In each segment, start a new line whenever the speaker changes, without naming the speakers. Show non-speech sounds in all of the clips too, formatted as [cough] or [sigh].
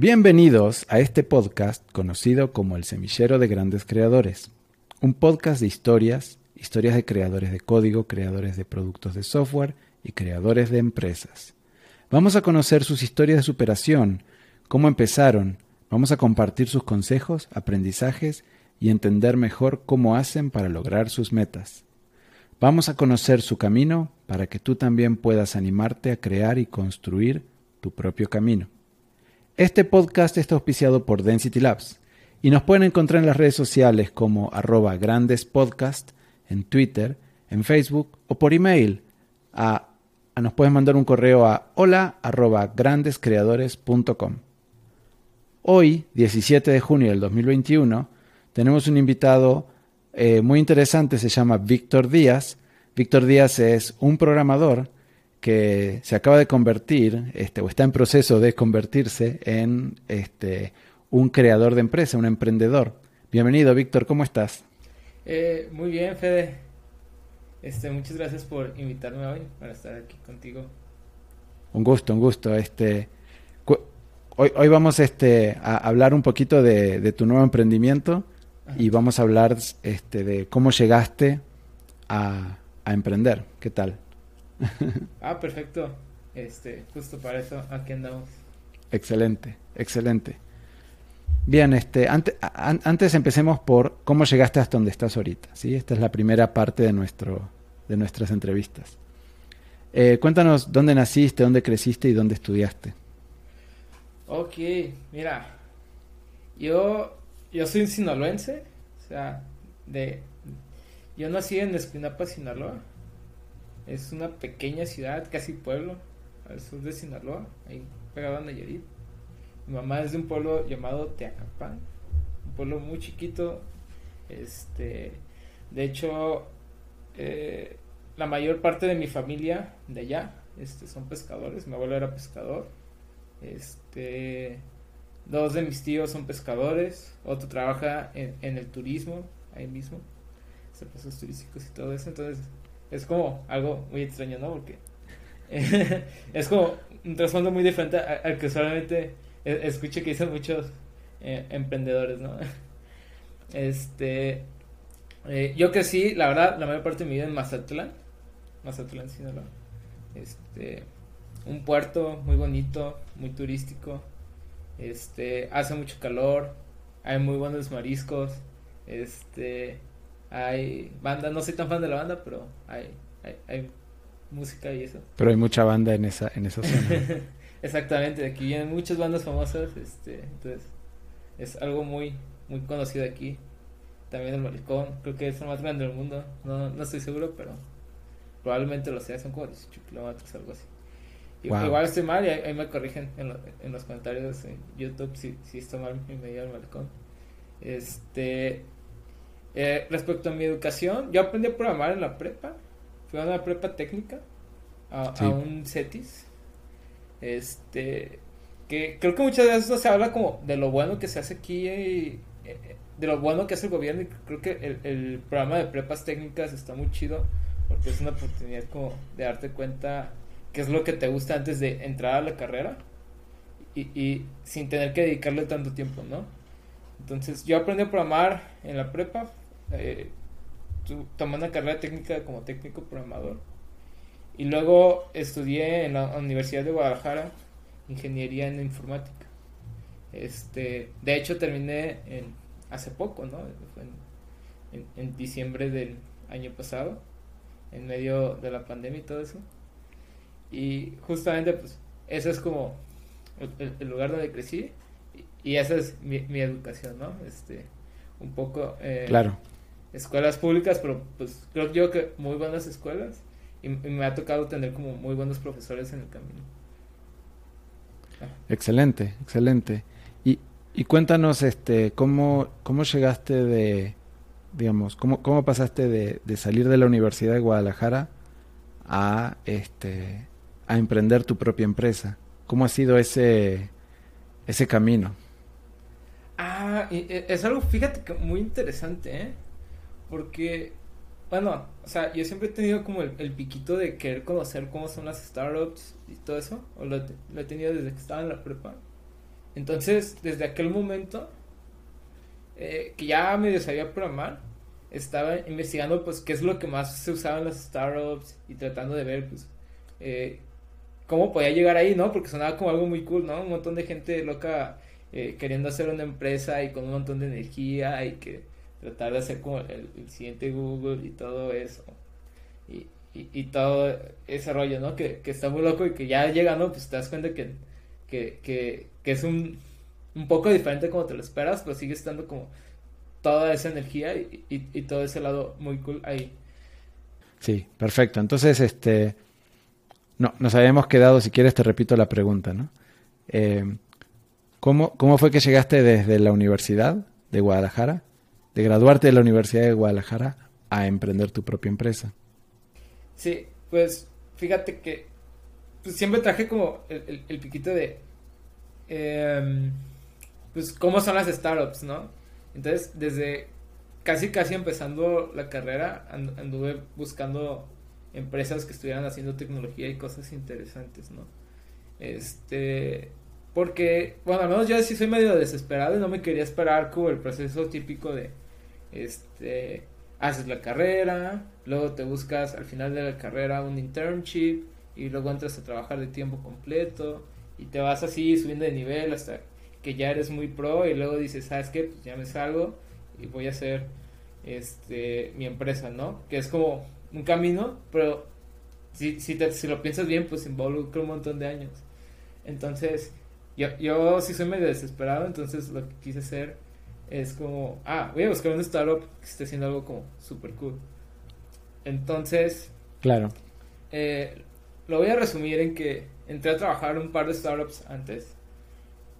Bienvenidos a este podcast conocido como El Semillero de Grandes Creadores, un podcast de historias, historias de creadores de código, creadores de productos de software y creadores de empresas. Vamos a conocer sus historias de superación, cómo empezaron, vamos a compartir sus consejos, aprendizajes y entender mejor cómo hacen para lograr sus metas. Vamos a conocer su camino para que tú también puedas animarte a crear y construir tu propio camino. Este podcast está auspiciado por Density Labs y nos pueden encontrar en las redes sociales como arroba grandespodcast, en Twitter, en Facebook o por email a, nos puedes mandar un correo a hola arroba grandescreadores.com. Hoy, 17 de junio del 2021, tenemos un invitado eh, muy interesante, se llama Víctor Díaz. Víctor Díaz es un programador que se acaba de convertir, este, o está en proceso de convertirse en este, un creador de empresa, un emprendedor. Bienvenido, Víctor, ¿cómo estás?
Eh, muy bien, Fede. Este, muchas gracias por invitarme hoy para estar aquí contigo.
Un gusto, un gusto. Este, hoy, hoy vamos este, a hablar un poquito de, tu nuevo emprendimiento y vamos a hablar este, de cómo llegaste a, a emprender. ¿Qué tal? [laughs]
ah, perfecto. Este, justo para eso aquí andamos.
Excelente, excelente. Bien, este, antes, antes empecemos por cómo llegaste hasta donde estás ahorita. ¿sí? Esta es la primera parte de, nuestro, de nuestras entrevistas. Eh, cuéntanos dónde naciste, dónde creciste y dónde estudiaste.
Ok, mira, yo, yo soy un sinaloense, o sea, de, yo nací en Espinapa, Sinaloa. Es una pequeña ciudad, casi pueblo, al sur de Sinaloa, ahí pegado a Nayarit. Mi mamá es de un pueblo llamado Teacapán, un pueblo muy chiquito. Este, de hecho, eh, la mayor parte de mi familia de allá este, son pescadores. Mi abuelo era pescador. Este, dos de mis tíos son pescadores. Otro trabaja en, el turismo, ahí mismo. Servicios turísticos y todo eso. Entonces, es como algo muy extraño, ¿no? Porque [laughs] es como un trasfondo muy diferente al que solamente e, escucho que dicen muchos eh, emprendedores, ¿no? [laughs] Este, eh, yo crecí, la verdad, la mayor parte de mi vida en Mazatlán, Mazatlán, Sinaloa. Este, un puerto muy bonito, muy turístico. Este, hace mucho calor, hay muy buenos mariscos. Este, hay banda, no soy tan fan de la banda, pero hay, hay, música y eso.
Pero hay mucha banda en esa, en esa zona. [laughs]
Exactamente, aquí vienen muchas bandas famosas, este, entonces es algo muy, muy conocido aquí. También el Malecón, creo que es el más grande del mundo, no, no estoy seguro, pero probablemente lo sea, son como 18 kilómetros, algo así. Igual estoy mal y ahí, me corrigen en, en, los comentarios en YouTube si, si está mal mi medida del Malecón. Este, eh, respecto a mi educación, yo aprendí a programar en la prepa. Fui a una prepa técnica, a, un CETIS. Este, que creo que muchas veces no se habla como de lo bueno que se hace aquí, y, eh, de lo bueno que hace el gobierno. Y creo que el, el programa de prepas técnicas está muy chido, porque es una oportunidad como de darte cuenta qué es lo que te gusta antes de entrar a la carrera. Y, y sin tener que dedicarle tanto tiempo, ¿no? Entonces yo aprendí a programar en la prepa, eh, tomé una carrera técnica como técnico programador y luego estudié en la Universidad de Guadalajara ingeniería en informática. Este, de hecho terminé en, hace poco, ¿no? En, en, diciembre del año pasado, en medio de la pandemia y todo eso. Y justamente pues ese es como el lugar donde crecí y esa es mi, mi educación, ¿no? Este, un poco... Eh,
claro.
Escuelas públicas, pero pues creo yo que muy buenas escuelas y, me ha tocado tener como muy buenos profesores en el camino.
Ah. Excelente, excelente. Y, y cuéntanos, este, cómo, cómo llegaste de, digamos, cómo, cómo pasaste de, de salir de la Universidad de Guadalajara a, este, a emprender tu propia empresa. ¿Cómo ha sido ese, ese camino?
Ah, e, es algo, fíjate que muy interesante, ¿eh? Porque, bueno, o sea, yo siempre he tenido como el, piquito de querer conocer cómo son las startups y todo eso, o lo, he tenido desde que estaba en la prepa. Entonces, desde aquel momento, eh, que ya medio sabía programar, estaba investigando pues qué es lo que más se usaba en las startups y tratando de ver pues eh, cómo podía llegar ahí, ¿no? Porque sonaba como algo muy cool, ¿no? Un montón de gente loca eh, queriendo hacer una empresa y con un montón de energía y que tratar de hacer como el, siguiente Google y todo eso. Y, y, todo ese rollo, ¿no? Que, que, está muy loco y que ya llegando, pues te das cuenta que, que, que, que es un, un poco diferente como te lo esperas, pero sigue estando como toda esa energía y, y, todo ese lado muy cool ahí.
Sí, perfecto. Entonces, este, no, nos habíamos quedado, si quieres te repito la pregunta, ¿no? Eh, ¿cómo, ¿Cómo fue que llegaste desde la Universidad de Guadalajara, de graduarte de la Universidad de Guadalajara, a emprender tu propia empresa?
Sí, pues fíjate que pues, siempre traje como el, piquito de, em, pues, cómo son las startups, ¿no? Entonces, desde casi, casi empezando la carrera, anduve buscando empresas que estuvieran haciendo tecnología y cosas interesantes, ¿no? Este, porque, bueno, al menos yo sí soy medio desesperado y no me quería esperar como el proceso típico de, este, haces la carrera, luego te buscas al final de la carrera un internship y luego entras a trabajar de tiempo completo y te vas así subiendo de nivel hasta que ya eres muy pro y luego dices, ¿sabes qué? Pues ya me salgo y voy a hacer este mi empresa, ¿no? Que es como un camino, pero si, te, si lo piensas bien, pues involucra un montón de años. Entonces, yo, yo sí soy medio desesperado, entonces lo que quise hacer es como, ah, voy a buscar un startup que esté haciendo algo como super cool. Entonces,
claro.
Eh, lo voy a resumir en que entré a trabajar un par de startups antes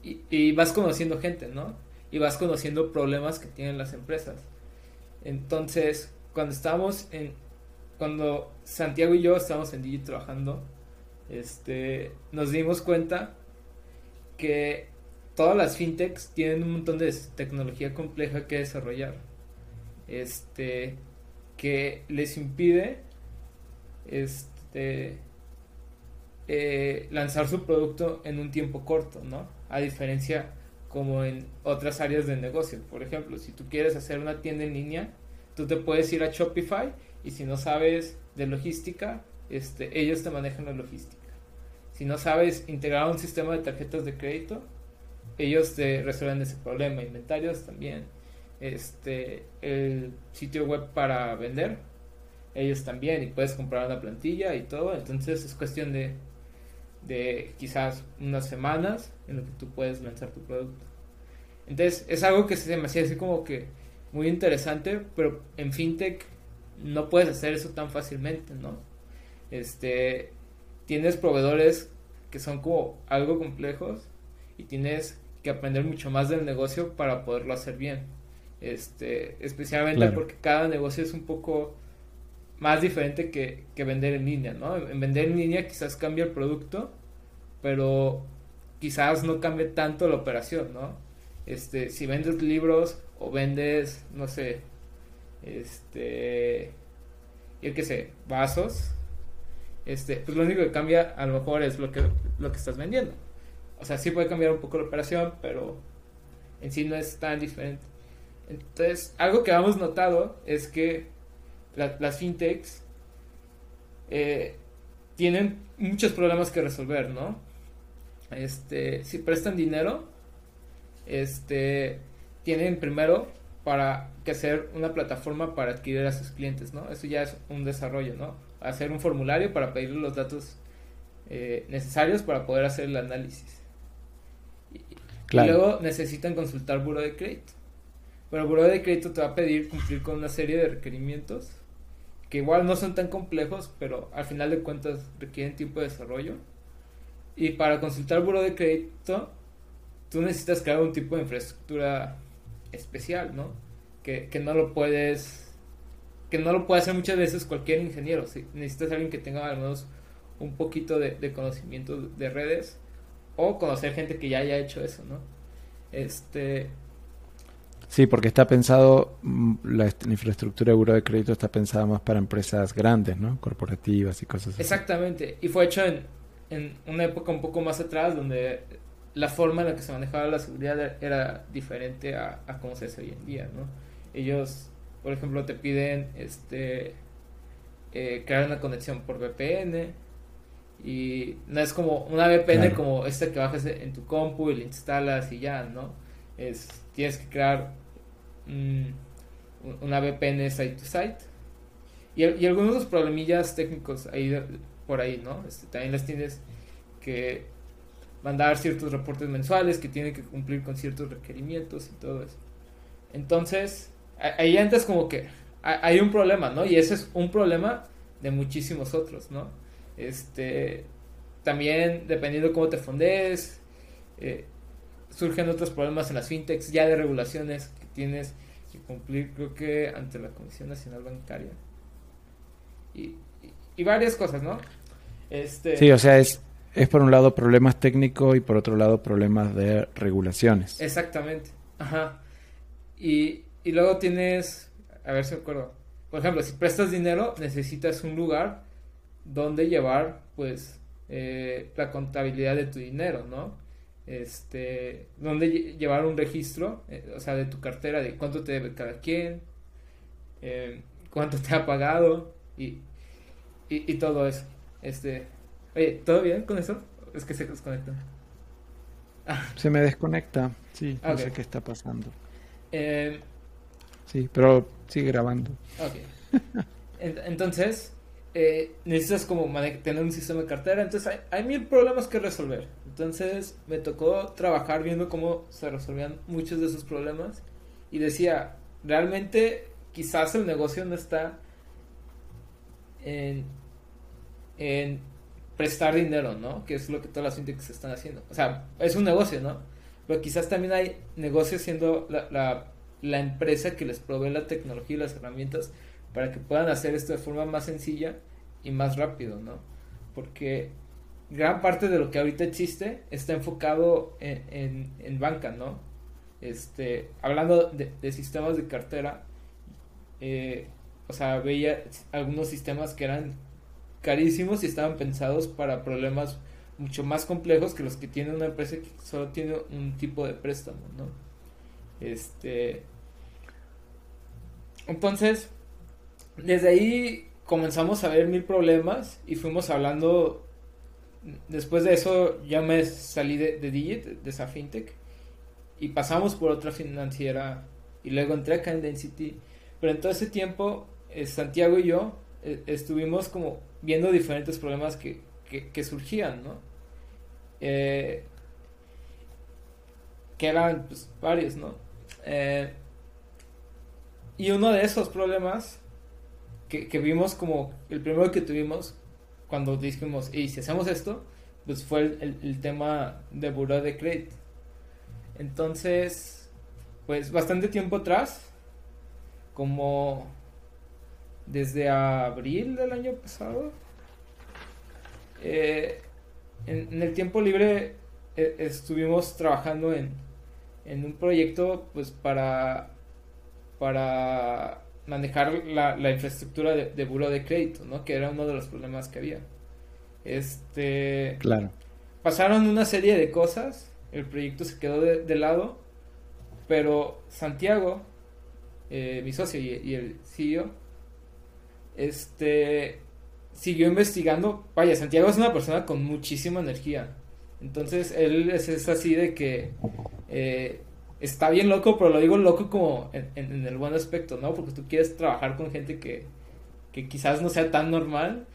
y, vas conociendo gente, ¿no? Y vas conociendo problemas que tienen las empresas. Entonces, cuando estábamos en, cuando Santiago y yo estábamos en Digi trabajando, este, nos dimos cuenta que todas las fintechs tienen un montón de tecnología compleja que desarrollar, este, que les impide, este, eh, lanzar su producto en un tiempo corto, ¿no? a diferencia como en otras áreas de negocio. Por ejemplo, si tú quieres hacer una tienda en línea, tú te puedes ir a Shopify y si no sabes de logística, este, ellos te manejan la logística. Si no sabes integrar un sistema de tarjetas de crédito, ellos te resuelven ese problema. Inventarios también. Este, el sitio web para vender, ellos también. Y puedes comprar una plantilla y todo. Entonces es cuestión de de quizás unas semanas en lo que tú puedes lanzar tu producto. Entonces es algo que se me hacía así como que muy interesante, pero en fintech no puedes hacer eso tan fácilmente, ¿no? Este, tienes proveedores que son como algo complejos y tienes que aprender mucho más del negocio para poderlo hacer bien. Este, especialmente porque cada negocio es un poco más diferente que, que, vender en línea, ¿no? En vender en línea quizás cambia el producto, pero quizás no cambie tanto la operación, ¿no? Este, si vendes libros o vendes, no sé, este, yo qué sé, vasos, este, pues lo único que cambia a lo mejor es lo que, lo que estás vendiendo. O sea, sí puede cambiar un poco la operación, pero en sí no es tan diferente. Entonces, algo que hemos notado es que las fintechs eh, tienen muchos problemas que resolver, ¿no? Este, si prestan dinero, este, tienen primero para que hacer una plataforma para adquirir a sus clientes, ¿no? Eso ya es un desarrollo, ¿no? Hacer un formulario para pedirle los datos eh, necesarios para poder hacer el análisis. Y, luego necesitan consultar buro de crédito. Pero buro de crédito te va a pedir cumplir con una serie de requerimientos que igual no son tan complejos, pero al final de cuentas requieren tiempo de desarrollo. Y para consultar buro de crédito, tú necesitas crear un tipo de infraestructura especial, ¿no? Que, que no lo puedes que no lo puede hacer muchas veces cualquier ingeniero. Necesitas alguien que tenga al menos un poquito de, conocimiento de redes o conocer gente que ya haya hecho eso, ¿no? Este,
Sí, porque está pensado, mm, la, infraestructura de buro de crédito está pensada más para empresas grandes, ¿no? Corporativas y cosas así.
Exactamente, y fue hecho en, en una época un poco más atrás donde la forma en la que se manejaba la seguridad era diferente a, a cómo se hace hoy en día, ¿no? Ellos, por ejemplo, te piden este eh, crear una conexión por VPN y no es como una VPN como esta que bajas en tu compu y la instalas y ya, ¿no? Es, tienes que crear una VPN site to site y, y algunos de los problemillas técnicos ahí por ahí, ¿no? Este, también las tienes que mandar ciertos reportes mensuales que tienen que cumplir con ciertos requerimientos y todo eso. Entonces, ahí antes como que hay un problema, ¿no? Y ese es un problema de muchísimos otros, ¿no? Este, también dependiendo cómo te fondees, eh, surgen otros problemas en las fintechs ya de regulaciones que tienes que cumplir, creo que ante la Comisión Nacional Bancaria. Y, y, varias cosas, ¿no?
Este, sí, o sea, es, es por un lado problemas técnicos y por otro lado problemas de regulaciones.
Exactamente, ajá. Y, y luego tienes, a ver si me acuerdo, por ejemplo, si prestas dinero, necesitas un lugar donde llevar, pues, eh, la contabilidad de tu dinero, ¿no? Este, donde llevar un registro, eh, o sea, de tu cartera, de cuánto te debe cada quien, eh, cuánto te ha pagado y, y, todo eso. Este, oye, ¿todo bien con eso? Es que se desconecta.
Se me desconecta, sí, no sé qué está pasando. Eh, Sí, pero sigue grabando.
Ok. Entonces, eh, necesitas como tener un sistema de cartera. Entonces, hay, mil problemas que resolver. Entonces, me tocó trabajar viendo cómo se resolvían muchos de esos problemas. Y decía, realmente, quizás el negocio no está en, prestar dinero, ¿no? Que es lo que todas las fintechs están haciendo. O sea, es un negocio, ¿no? Pero quizás también hay negocios siendo la la empresa que les provee la tecnología y las herramientas para que puedan hacer esto de forma más sencilla y más rápido, ¿no? Porque gran parte de lo que ahorita existe está enfocado en, en, banca, ¿no? Este, hablando de, sistemas de cartera, eh, o sea, veía algunos sistemas que eran carísimos y estaban pensados para problemas mucho más complejos que los que tiene una empresa que solo tiene un tipo de préstamo, ¿no? Este. Entonces, desde ahí comenzamos a ver mil problemas y fuimos hablando. Después de eso, ya me salí de, Digit, de esa fintech, y pasamos por otra financiera, y luego entré acá en Density. Pero en todo ese tiempo, eh, Santiago y yo eh, estuvimos como viendo diferentes problemas que, que, surgían, ¿no? Eh, que eran pues, varios, ¿no? Y uno de esos problemas que, vimos como el primero que tuvimos cuando dijimos, y si hacemos esto, pues fue el, tema de buró de crédito. Entonces, pues bastante tiempo atrás, como desde abril del año pasado, eh, en, el tiempo libre eh, estuvimos trabajando en, en un proyecto pues para para manejar la, infraestructura de, de buro de crédito, ¿no? Que era uno de los problemas que había. Este.
Claro.
Pasaron una serie de cosas. El proyecto se quedó de, lado. Pero Santiago, eh, mi socio y, el CEO, este. Siguió investigando. Vaya, Santiago es una persona con muchísima energía. Entonces él es, así de que eh, está bien loco, pero lo digo loco como en, el buen aspecto, ¿no? Porque tú quieres trabajar con gente que, que quizás no sea tan normal,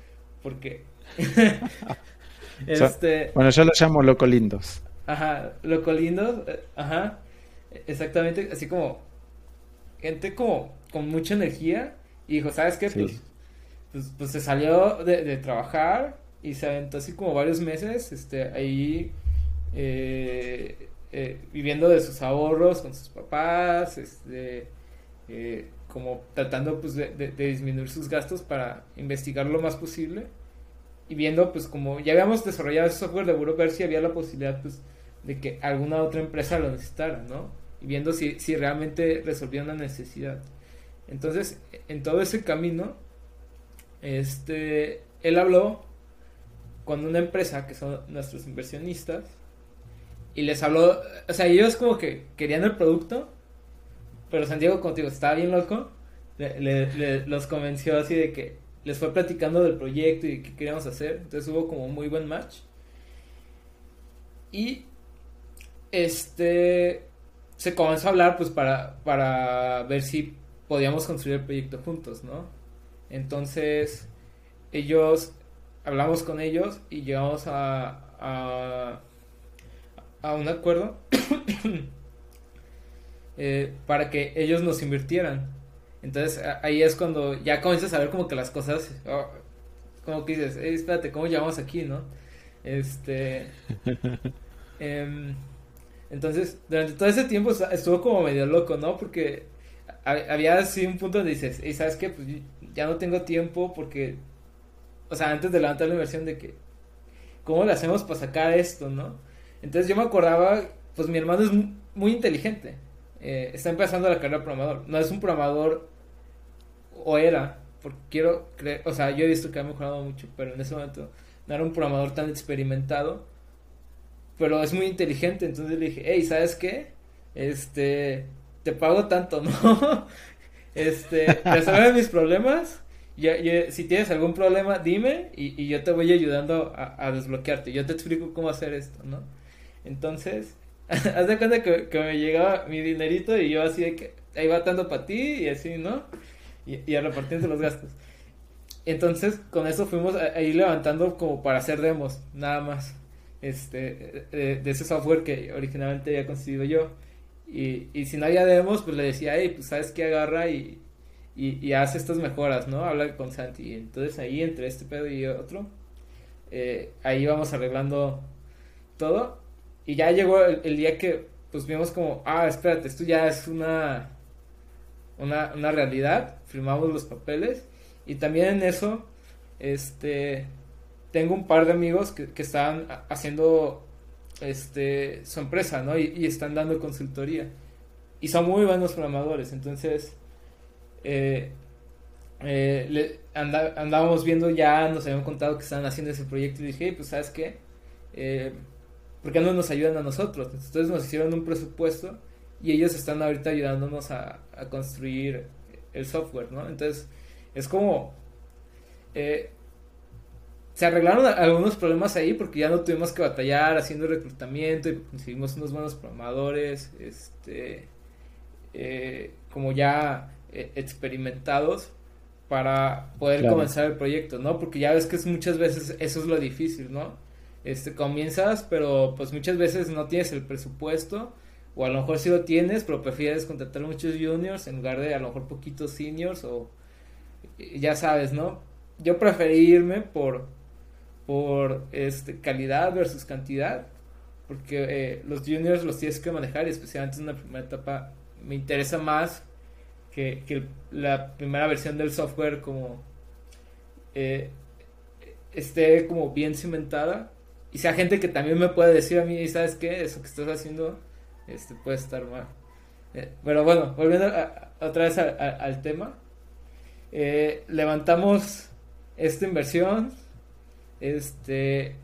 porque... [laughs]
este... Bueno, yo los llamo loco lindos.
Ajá, loco lindos, eh, ajá, exactamente, así como gente como con mucha energía y dijo, ¿sabes qué? Pues, pues, pues, se salió de, de trabajar y se aventó así como varios meses este, ahí eh, eh, viviendo de sus ahorros con sus papás, este, eh, como tratando pues de, disminuir sus gastos para investigar lo más posible y viendo pues como ya habíamos desarrollado ese software de Buro ver si había la posibilidad pues de que alguna otra empresa lo necesitara, ¿no? Y viendo si, si realmente resolvía una necesidad. Entonces, en todo ese camino, este, él habló con una empresa que son nuestros inversionistas y les habló, o sea, ellos como que querían el producto, pero Santiago contigo estaba bien loco, le, los convenció así de que les fue platicando del proyecto y qué queríamos hacer, entonces hubo como un muy buen match. Y este se comenzó a hablar pues para, para ver si podíamos construir el proyecto juntos, ¿no? Entonces ellos, hablamos con ellos y llegamos a, a un acuerdo [coughs] eh, para que ellos nos invirtieran. Entonces ahí es cuando ya comienzas a ver como que las cosas, oh, como que dices, espérate, ¿cómo llegamos aquí, no? Este... [laughs] Em, entonces, durante todo ese tiempo estuvo como medio loco, ¿no? Porque había así un punto donde dices, y sabes qué, pues ya no tengo tiempo porque, o sea, antes de levantar la inversión de que, ¿cómo le hacemos para sacar esto, no? Entonces yo me acordaba, pues mi hermano es muy inteligente, eh, está empezando la carrera de programador, no es un programador, o era, porque quiero creer, o sea, yo he visto que ha mejorado mucho, pero en ese momento no era un programador tan experimentado, pero es muy inteligente, entonces le dije, hey, ¿sabes qué? Este, te pago tanto, [laughs] ¿no? este, resuelve mis problemas. Si tienes algún problema, dime y yo te voy ayudando a, desbloquearte. Yo te explico cómo hacer esto, ¿no? Entonces, [laughs] haz de cuenta que, que, me llegaba mi dinerito y yo así de que ahí va tanto para ti y así, ¿no? Y, y a repartirse los gastos. Entonces, con eso fuimos ahí levantando como para hacer demos, nada más. Este, de, de ese software que originalmente había conseguido yo. Y, y si no había demos, pues le decía, hey, pues sabes que agarra y, y, y hace estas mejoras, ¿no? Habla con Santi. Y entonces ahí, entre este pedo y otro, eh, ahí vamos arreglando todo. Y ya llegó el, día que, pues vimos como, ah, espérate, esto ya es una, una, una realidad. Firmamos los papeles. Y también en eso, este, tengo un par de amigos que, que estaban haciendo este, su empresa, ¿no? Y, están dando consultoría. Y son muy buenos programadores, entonces eh, eh, andábamos viendo ya, nos habían contado que estaban haciendo ese proyecto y dije, pues sabes qué, eh, ¿por qué no nos ayudan a nosotros? Entonces nos hicieron un presupuesto y ellos están ahorita ayudándonos a, a construir el software, ¿no? Entonces es como... Eh, se arreglaron algunos problemas ahí porque ya no tuvimos que batallar haciendo reclutamiento y conseguimos unos buenos programadores, este, eh, como ya eh, experimentados para poder comenzar el proyecto, ¿no? Porque ya ves que es muchas veces eso es lo difícil, ¿no? Este, comienzas, pero pues muchas veces no tienes el presupuesto, o a lo mejor sí lo tienes, pero prefieres contratar muchos juniors en lugar de a lo mejor poquitos seniors, o ya sabes, ¿no? Yo preferí irme por por este, calidad versus cantidad, porque eh, los juniors los tienes que manejar y especialmente en una primera etapa me interesa más que, que la primera versión del software como eh, esté como bien cimentada y sea gente que también me puede decir a mí, ¿sabes qué? Eso que estás haciendo este, puede estar mal. Eh, pero bueno, volviendo otra vez al tema, levantamos esta inversión, este,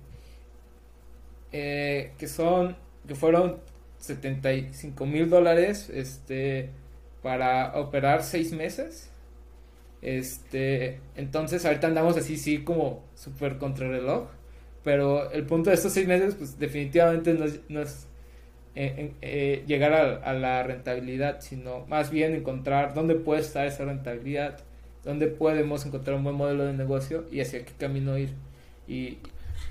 eh, que son, que fueron 75 mil dólares, este, para operar seis meses. Este, entonces ahorita andamos así, sí, como súper reloj Pero el punto de estos seis meses, pues definitivamente no es, eh, eh, llegar a, a, la rentabilidad, sino más bien encontrar dónde puede estar esa rentabilidad, dónde podemos encontrar un buen modelo de negocio y hacia qué camino ir.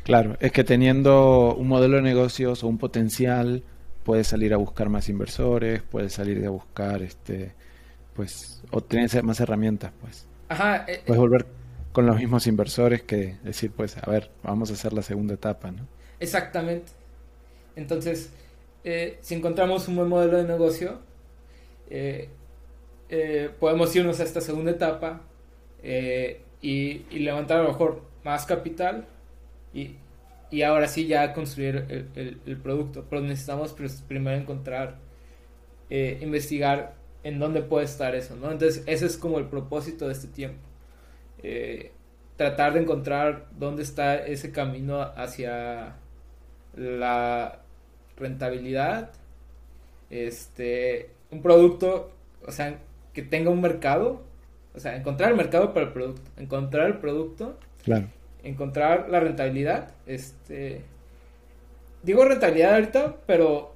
Claro, es que teniendo un modelo de negocios o un potencial, puedes salir a buscar más inversores, puedes salir a buscar, este, pues, o tienes más herramientas, pues.
Ajá.
Eh, puedes volver con los mismos inversores que decir, pues, a ver, vamos a hacer la segunda etapa, ¿no?
Exactamente. Entonces, eh, si encontramos un buen modelo de negocio, eh, podemos irnos a esta segunda etapa y, levantar a lo mejor más capital y, y ahora sí ya construir el, el, producto. Pero necesitamos pues, primero encontrar, eh, investigar en dónde puede estar eso, ¿no? Entonces ese es como el propósito de este tiempo. Eh, tratar de encontrar dónde está ese camino hacia la rentabilidad, este, un producto, o sea, que tenga un mercado, o sea, encontrar el mercado para el producto, encontrar el producto,
claro.
encontrar la rentabilidad, este, digo rentabilidad ahorita, pero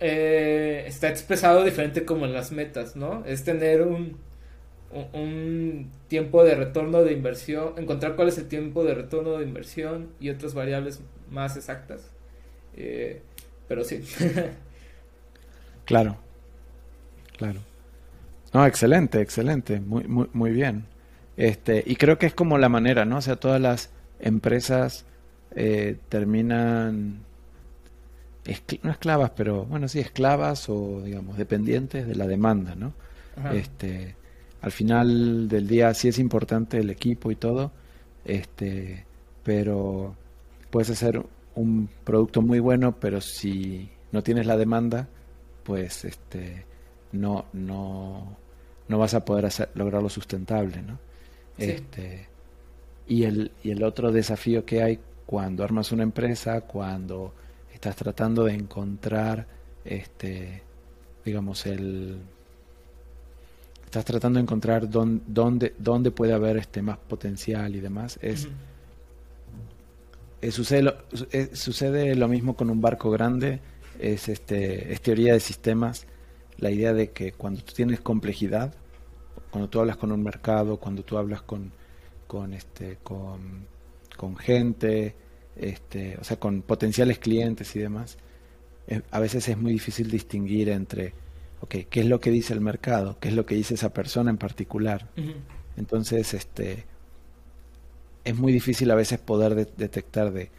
eh, está expresado diferente como en las metas, ¿no? Es tener un, un, tiempo de retorno de inversión, encontrar cuál es el tiempo de retorno de inversión y otras variables más exactas. Eh, pero sí. [laughs]
claro, claro. No, excelente, excelente, muy, muy, muy bien. Este, y creo que es como la manera, ¿no? O sea, todas las empresas eh, terminan no esclavas, pero bueno, sí, esclavas o digamos dependientes de la demanda, ¿no? Este, al final del día sí es importante el equipo y todo, este, pero puedes hacer un producto muy bueno, pero si no tienes la demanda, pues este, no, no, no vas a poder hacer, lograrlo sustentable, ¿no? Este, y el, y el otro desafío que hay cuando armas una empresa, cuando estás tratando de encontrar, este, digamos, el... Estás tratando de encontrar dónde, dónde, puede haber este más potencial y demás. Es, sucede, lo, sucede lo mismo con un barco grande, es, este, es teoría de sistemas, la idea de que cuando tú tienes complejidad, cuando tú hablas con un mercado, cuando tú hablas con, con, este, con, con gente, este, o sea, con potenciales clientes y demás, eh, a veces es muy difícil distinguir entre, ok, ¿qué es lo que dice el mercado? ¿Qué es lo que dice esa persona en particular? Entonces, este, es muy difícil a veces poder detectar de,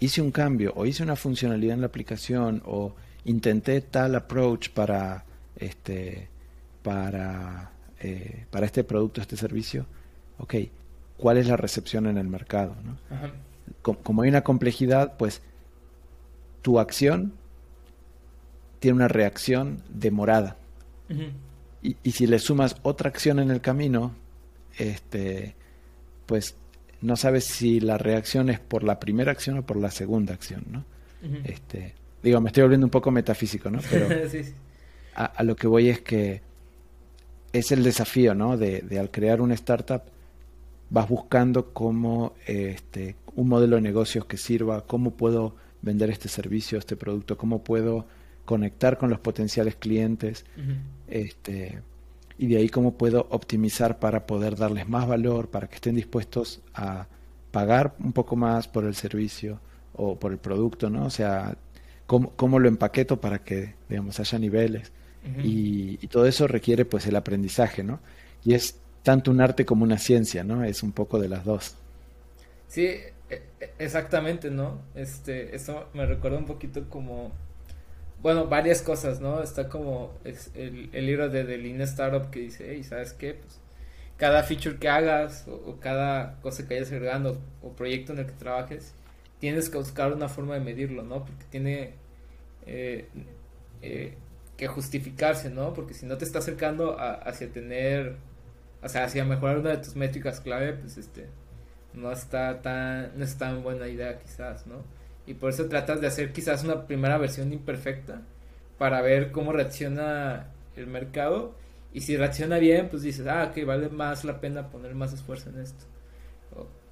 hice un cambio o hice una funcionalidad en la aplicación o intenté tal approach para, este, para, eh, para este producto, este servicio, ok, ¿cuál es la recepción en el mercado? ¿no? como hay una complejidad, pues tu acción tiene una reacción demorada. y, si le sumas otra acción en el camino, este, pues no sabes si la reacción es por la primera acción o por la segunda acción, ¿no? este, digo, me estoy volviendo un poco metafísico, ¿no? Pero [laughs] A, lo que voy es que es el desafío, ¿no? De, de al crear una startup, vas buscando cómo este, un modelo de negocios que sirva, cómo puedo vender este servicio, este producto, cómo puedo conectar con los potenciales clientes, este, y de ahí cómo puedo optimizar para poder darles más valor, para que estén dispuestos a pagar un poco más por el servicio o por el producto, ¿no? O sea, cómo, cómo lo empaqueto para que, digamos, haya niveles. y, y, todo eso requiere, pues, el aprendizaje, ¿no? Y es tanto un arte como una ciencia, ¿no? Es un poco de las dos.
Sí, e, e, exactamente, ¿no? Este, esto me recuerda un poquito como, bueno, varias cosas, ¿no? Está como el, el, libro de The Lean Startup que dice, hey, ¿sabes qué? Pues cada feature que hagas o, cada cosa que hayas agregando o proyecto en el que trabajes, tienes que buscar una forma de medirlo, ¿no? Porque tiene eh, eh, que justificarse, ¿no? Porque si no te está acercando hacia tener o sea, si a mejorar una de tus métricas clave, pues este, no está tan, no es tan buena idea quizás, ¿no? Y por eso tratas de hacer quizás una primera versión imperfecta para ver cómo reacciona el mercado y si reacciona bien, pues dices, ah, que vale más la pena poner más esfuerzo en esto.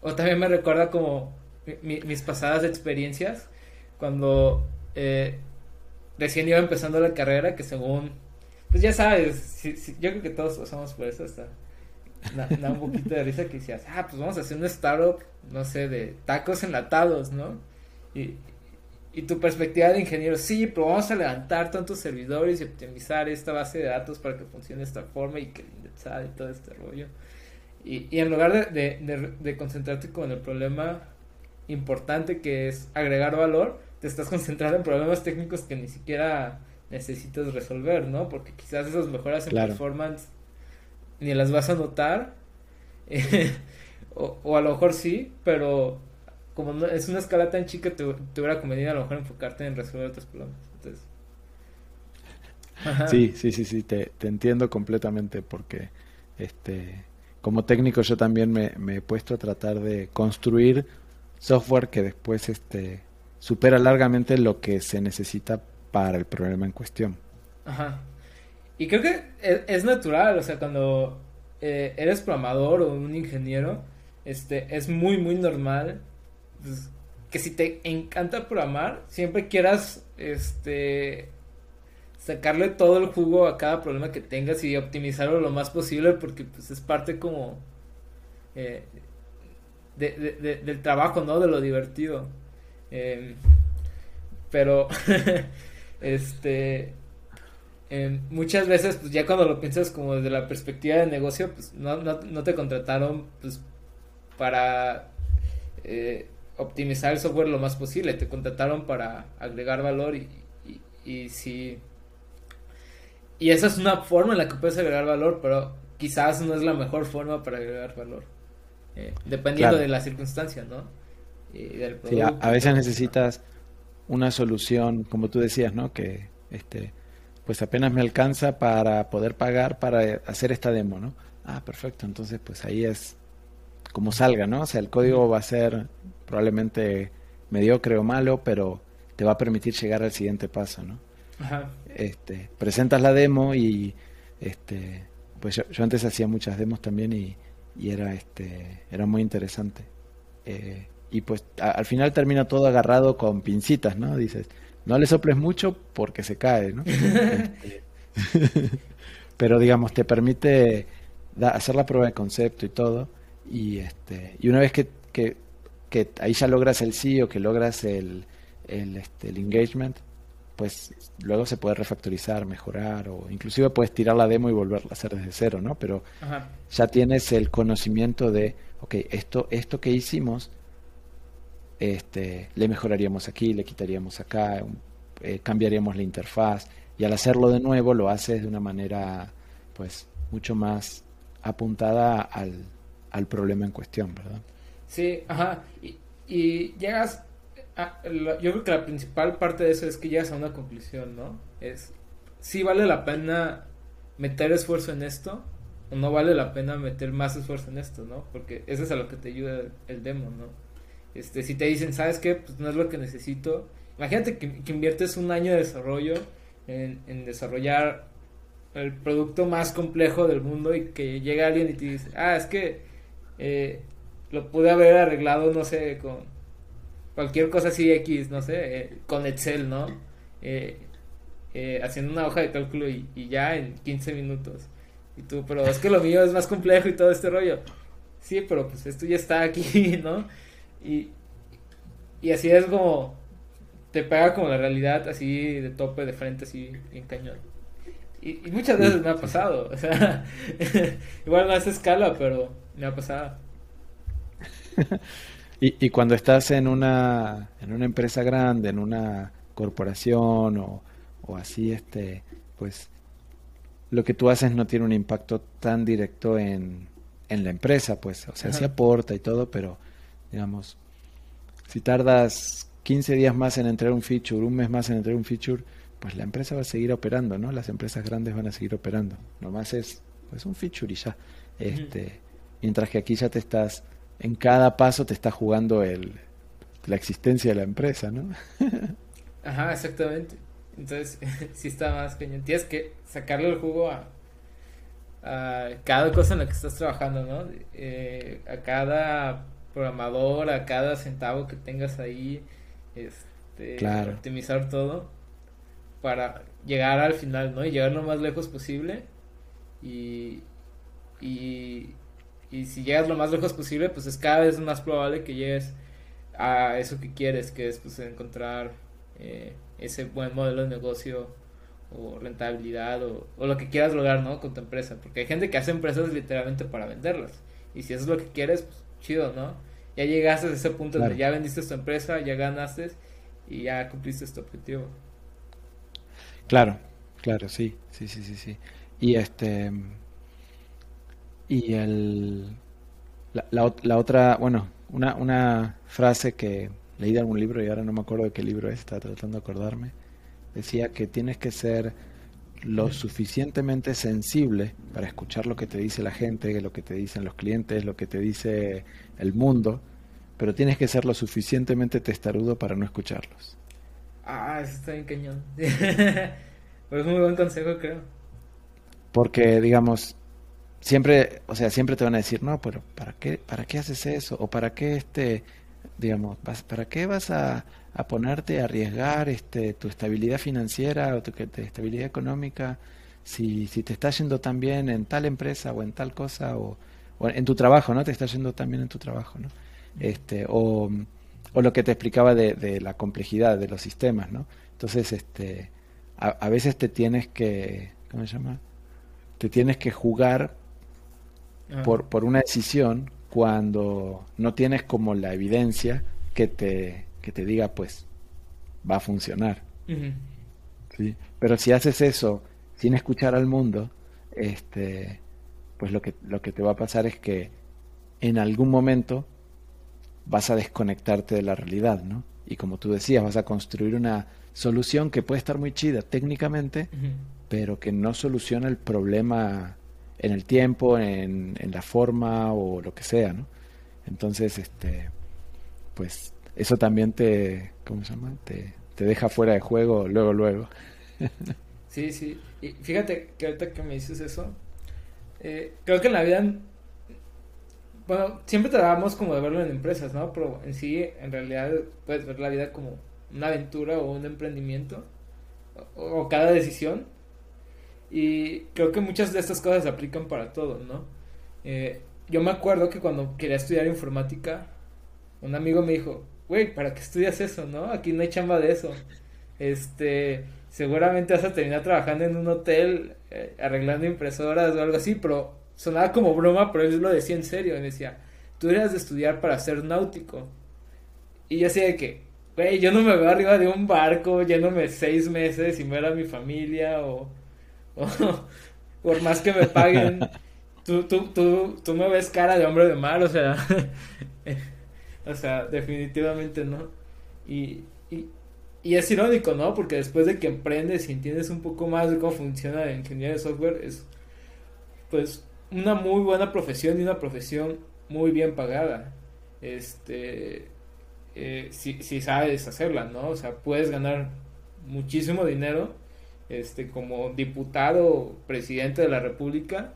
O, también me recuerda como mis pasadas experiencias cuando eh, recién iba empezando la carrera, que según, pues ya sabes, yo creo que todos pasamos por eso hasta da, un poquito de risa que decías, ah, pues vamos a hacer un startup, no sé, de tacos enlatados, ¿no? Y, y tu perspectiva de ingeniero, sí, pero vamos a levantar tantos servidores y optimizar esta base de datos para que funcione de esta forma y que indexar y todo este rollo. Y, y en lugar de, de, de, concentrarte con el problema importante que es agregar valor, te estás concentrando en problemas técnicos que ni siquiera necesitas resolver, ¿no? Porque quizás esas mejoras en performance ni las vas a notar. [laughs] o, a lo mejor sí, pero como no, es una escala tan chica, te, te, hubiera convenido a lo mejor enfocarte en resolver otros problemas. Entonces...
Sí, sí, sí, sí, te, te, entiendo completamente porque este, como técnico yo también me, me, he puesto a tratar de construir software que después este, supera largamente lo que se necesita para el problema en cuestión.
Ajá. Y creo que es, natural, o sea, cuando eh, eres programador o un ingeniero, este, es muy, muy normal pues, que si te encanta programar, siempre quieras, este, sacarle todo el jugo a cada problema que tengas y optimizarlo lo más posible porque pues es parte como eh, del trabajo, ¿no? De lo divertido. Em, pero, [laughs] este, em, muchas veces, pues ya cuando lo piensas como desde la perspectiva de negocio, pues no, no, te contrataron, pues, para eh, optimizar el software lo más posible, te contrataron para agregar valor y, y, y si... Y esa es una forma en la que puedes agregar valor, pero quizás no es la mejor forma para agregar valor. Eh, dependiendo de la circunstancia, ¿no?
sí, a, veces necesitas una solución, como tú decías, ¿no? Que este, pues apenas me alcanza para poder pagar para hacer esta demo, ¿no? Ah, perfecto, entonces pues ahí es como salga, ¿no? O sea, el código va a ser probablemente mediocre o malo, pero te va a permitir llegar al siguiente paso, ¿no? Ajá. Este, presentas la demo y este, pues yo, yo antes hacía muchas demos también y, y era este era muy interesante eh, y pues al final termina todo agarrado con pincitas no dices no le soples mucho porque se cae no [laughs] este, pero digamos te permite hacer la prueba de concepto y todo y este y una vez que, que, que ahí ya logras el sí o que logras el el, este, el engagement pues luego se puede refactorizar, mejorar o inclusive puedes tirar la demo y volverla a hacer desde cero, ¿no? Pero ya tienes el conocimiento de, ok, esto, esto que hicimos, este, le mejoraríamos aquí, le quitaríamos acá, eh, cambiaríamos la interfaz y al hacerlo de nuevo lo haces de una manera, pues, mucho más apuntada al, al problema en cuestión, ¿verdad?
Sí, ajá. Y, y llegas Ah, yo creo que la principal parte de eso es que llegas a una conclusión, ¿no? Es si vale la pena meter esfuerzo en esto o no vale la pena meter más esfuerzo en esto, ¿no? Porque eso es a lo que te ayuda el demo, ¿no? Este, si te dicen, ¿sabes qué? Pues no es lo que necesito. Imagínate que, inviertes un año de desarrollo en, desarrollar el producto más complejo del mundo y que llega alguien y te dice, ah, es que eh, lo pude haber arreglado, no sé, con cualquier cosa así X, no sé, eh, con Excel, ¿no? Eh, eh, haciendo una hoja de cálculo y, ya en 15 minutos. Y tú, pero es que lo mío es más complejo y todo este rollo. Sí, pero pues esto ya está aquí, [laughs] ¿no? Y, y así es como te pega como la realidad así de tope, de frente, así en cañón. Y, muchas veces me ha pasado, [laughs] o sea, [laughs] igual no a esa escala, pero me ha pasado. [laughs]
Y, y, cuando estás en una, en una empresa grande, en una corporación o, o así, este, pues lo que tú haces no tiene un impacto tan directo en, en la empresa, pues, o sea, sí aporta y todo, pero digamos, si tardas 15 días más en entregar un feature, un mes más en entregar un feature, pues la empresa va a seguir operando, ¿no? Las empresas grandes van a seguir operando. Nomás es pues un feature y ya. Este, mientras que aquí ya te estás en cada paso te está jugando el, la existencia de la empresa, ¿no? [laughs]
Ajá, exactamente. Entonces, [laughs] sí está más cañón. Tienes que sacarle el jugo a, a cada cosa en la que estás trabajando, ¿no? Eh, a cada programador, a cada centavo que tengas ahí, este, claro. optimizar todo para llegar al final, ¿no? Y llegar lo más lejos posible y, y y si llegas lo más lejos posible, pues es cada vez más probable que llegues a eso que quieres, que es pues encontrar eh, ese buen modelo de negocio o rentabilidad o, lo que quieras lograr, ¿no? Con tu empresa. Porque hay gente que hace empresas literalmente para venderlas. Y si eso es lo que quieres, pues chido, ¿no? Ya llegaste a ese punto donde ya vendiste tu empresa, ya ganaste y ya cumpliste tu objetivo.
Claro, claro, sí, sí, sí, sí, sí. Y este y el, la, la, otra, bueno, una, una frase que leí de algún libro y ahora no me acuerdo de qué libro es, estaba tratando de acordarme, decía que tienes que ser lo suficientemente sensible para escuchar lo que te dice la gente, lo que te dicen los clientes, lo que te dice el mundo, pero tienes que ser lo suficientemente testarudo para no escucharlos.
Ah, eso está bien cañón. [laughs] pero es un muy buen consejo, creo.
Porque, digamos, siempre, o sea, siempre te van a decir, no, pero ¿para qué, para qué haces eso? O ¿para qué este, digamos, ¿para qué vas a, a ponerte a arriesgar este, tu estabilidad financiera o tu estabilidad económica si, si te está yendo tan bien en tal empresa o en tal cosa o, en tu trabajo, ¿no? Te está yendo tan bien en tu trabajo, ¿no? Este, o, o lo que te explicaba de, de, la complejidad de los sistemas, ¿no? Entonces, este, a, a veces te tienes que, ¿cómo se llama? Te tienes que jugar ah. por, por una decisión cuando no tienes como la evidencia que te, que te diga, pues, va a funcionar. ¿Sí? Pero si haces eso sin escuchar al mundo, este, pues lo que, lo que te va a pasar es que en algún momento vas a desconectarte de la realidad, ¿no? Y como tú decías, vas a construir una solución que puede estar muy chida técnicamente, pero que no soluciona el problema en el tiempo, en, en, la forma o lo que sea, ¿no? Entonces, este, pues eso también te, ¿cómo se llama? Te, te deja fuera de juego luego, luego. [laughs]
sí, sí. Y fíjate que ahorita que me dices eso, eh, creo que en la vida, bueno, siempre tratamos como de verlo en empresas, ¿no? Pero en sí, en realidad, puedes ver la vida como una aventura o un emprendimiento, o, o cada decisión y creo que muchas de estas cosas se aplican para todo, ¿no? Eh, yo me acuerdo que cuando quería estudiar informática, un amigo me dijo, güey, ¿para qué estudias eso, no? Aquí no hay chamba de eso. Este, seguramente vas a terminar trabajando en un hotel, eh, arreglando impresoras o algo así, pero sonaba como broma, pero él lo decía en serio. Me decía, tú deberías de estudiar para ser náutico. Y yo decía de que, güey, yo no me veo arriba de un barco yéndome seis meses y ver a mi familia o por más que me paguen, tú, tú, tú, tú me ves cara de hombre de mar, o sea, [laughs] o sea, definitivamente no. Y, y, es irónico, ¿no? Porque después de que emprendes y entiendes un poco más de cómo funciona la ingeniería de software, es pues una muy buena profesión y una profesión muy bien pagada. Este, eh, si, si sabes hacerla, ¿no? O sea, puedes ganar muchísimo dinero este, como diputado, presidente de la República,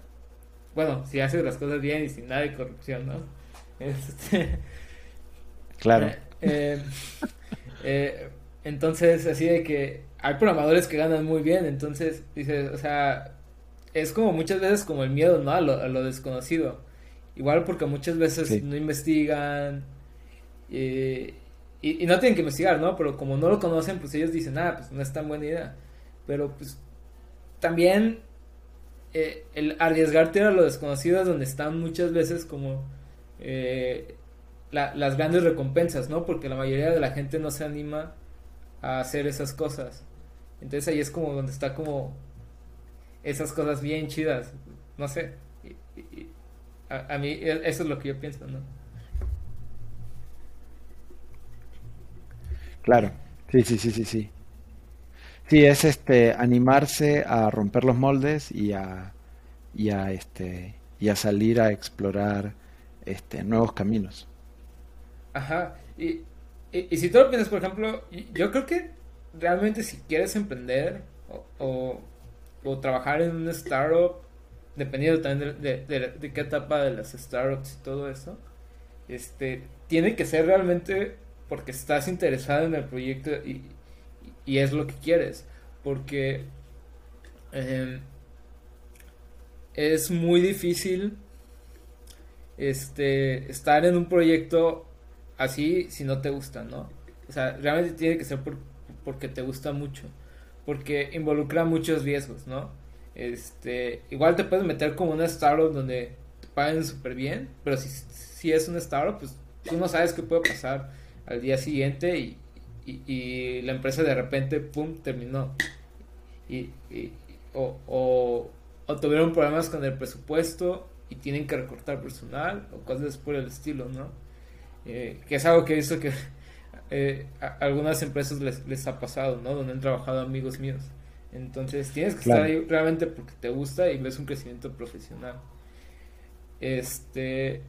bueno, si haces las cosas bien y sin nada de corrupción, ¿no? Este,
claro.
Eh, eh, entonces, así de que hay programadores que ganan muy bien, entonces, dices, o sea, es como muchas veces como el miedo, ¿no? A lo, desconocido. Igual porque muchas veces no investigan y, y, no tienen que investigar, ¿no? Pero como no lo conocen, pues ellos dicen, ah, pues no es tan buena idea. Pero pues también eh, el arriesgarte a lo desconocido es donde están muchas veces como eh, las grandes recompensas, ¿no? Porque la mayoría de la gente no se anima a hacer esas cosas. Entonces ahí es como donde está como esas cosas bien chidas. No sé. a, a, mí e, eso es lo que yo pienso, ¿no?
Claro. Sí, sí, sí, sí, sí. Sí, es este animarse a romper los moldes y a, y a este y a salir a explorar este nuevos caminos.
Ajá. Y, y, si tú lo piensas, por ejemplo, yo creo que realmente si quieres emprender o, o, trabajar en una startup, dependiendo también de, de, de, qué etapa de las startups y todo eso, este, tiene que ser realmente porque estás interesado en el proyecto y, y es lo que quieres. Porque em, es muy difícil este, estar en un proyecto así si no te gusta, ¿no? O sea, realmente tiene que ser porque te gusta mucho. Porque involucra muchos riesgos, ¿no? Este, igual te puedes meter como una startup donde te paguen súper bien, pero si, si es una startup, pues tú no sabes qué puede pasar al día siguiente y, y, la empresa de repente, pum, terminó. Y, o, o, tuvieron problemas con el presupuesto y tienen que recortar personal o cosas por el estilo, ¿no? Eh, que es algo que he visto que [laughs] eh, a algunas empresas les, les, ha pasado, ¿no? Donde han trabajado amigos míos. Entonces tienes que estar ahí realmente porque te gusta y ves un crecimiento profesional. Este.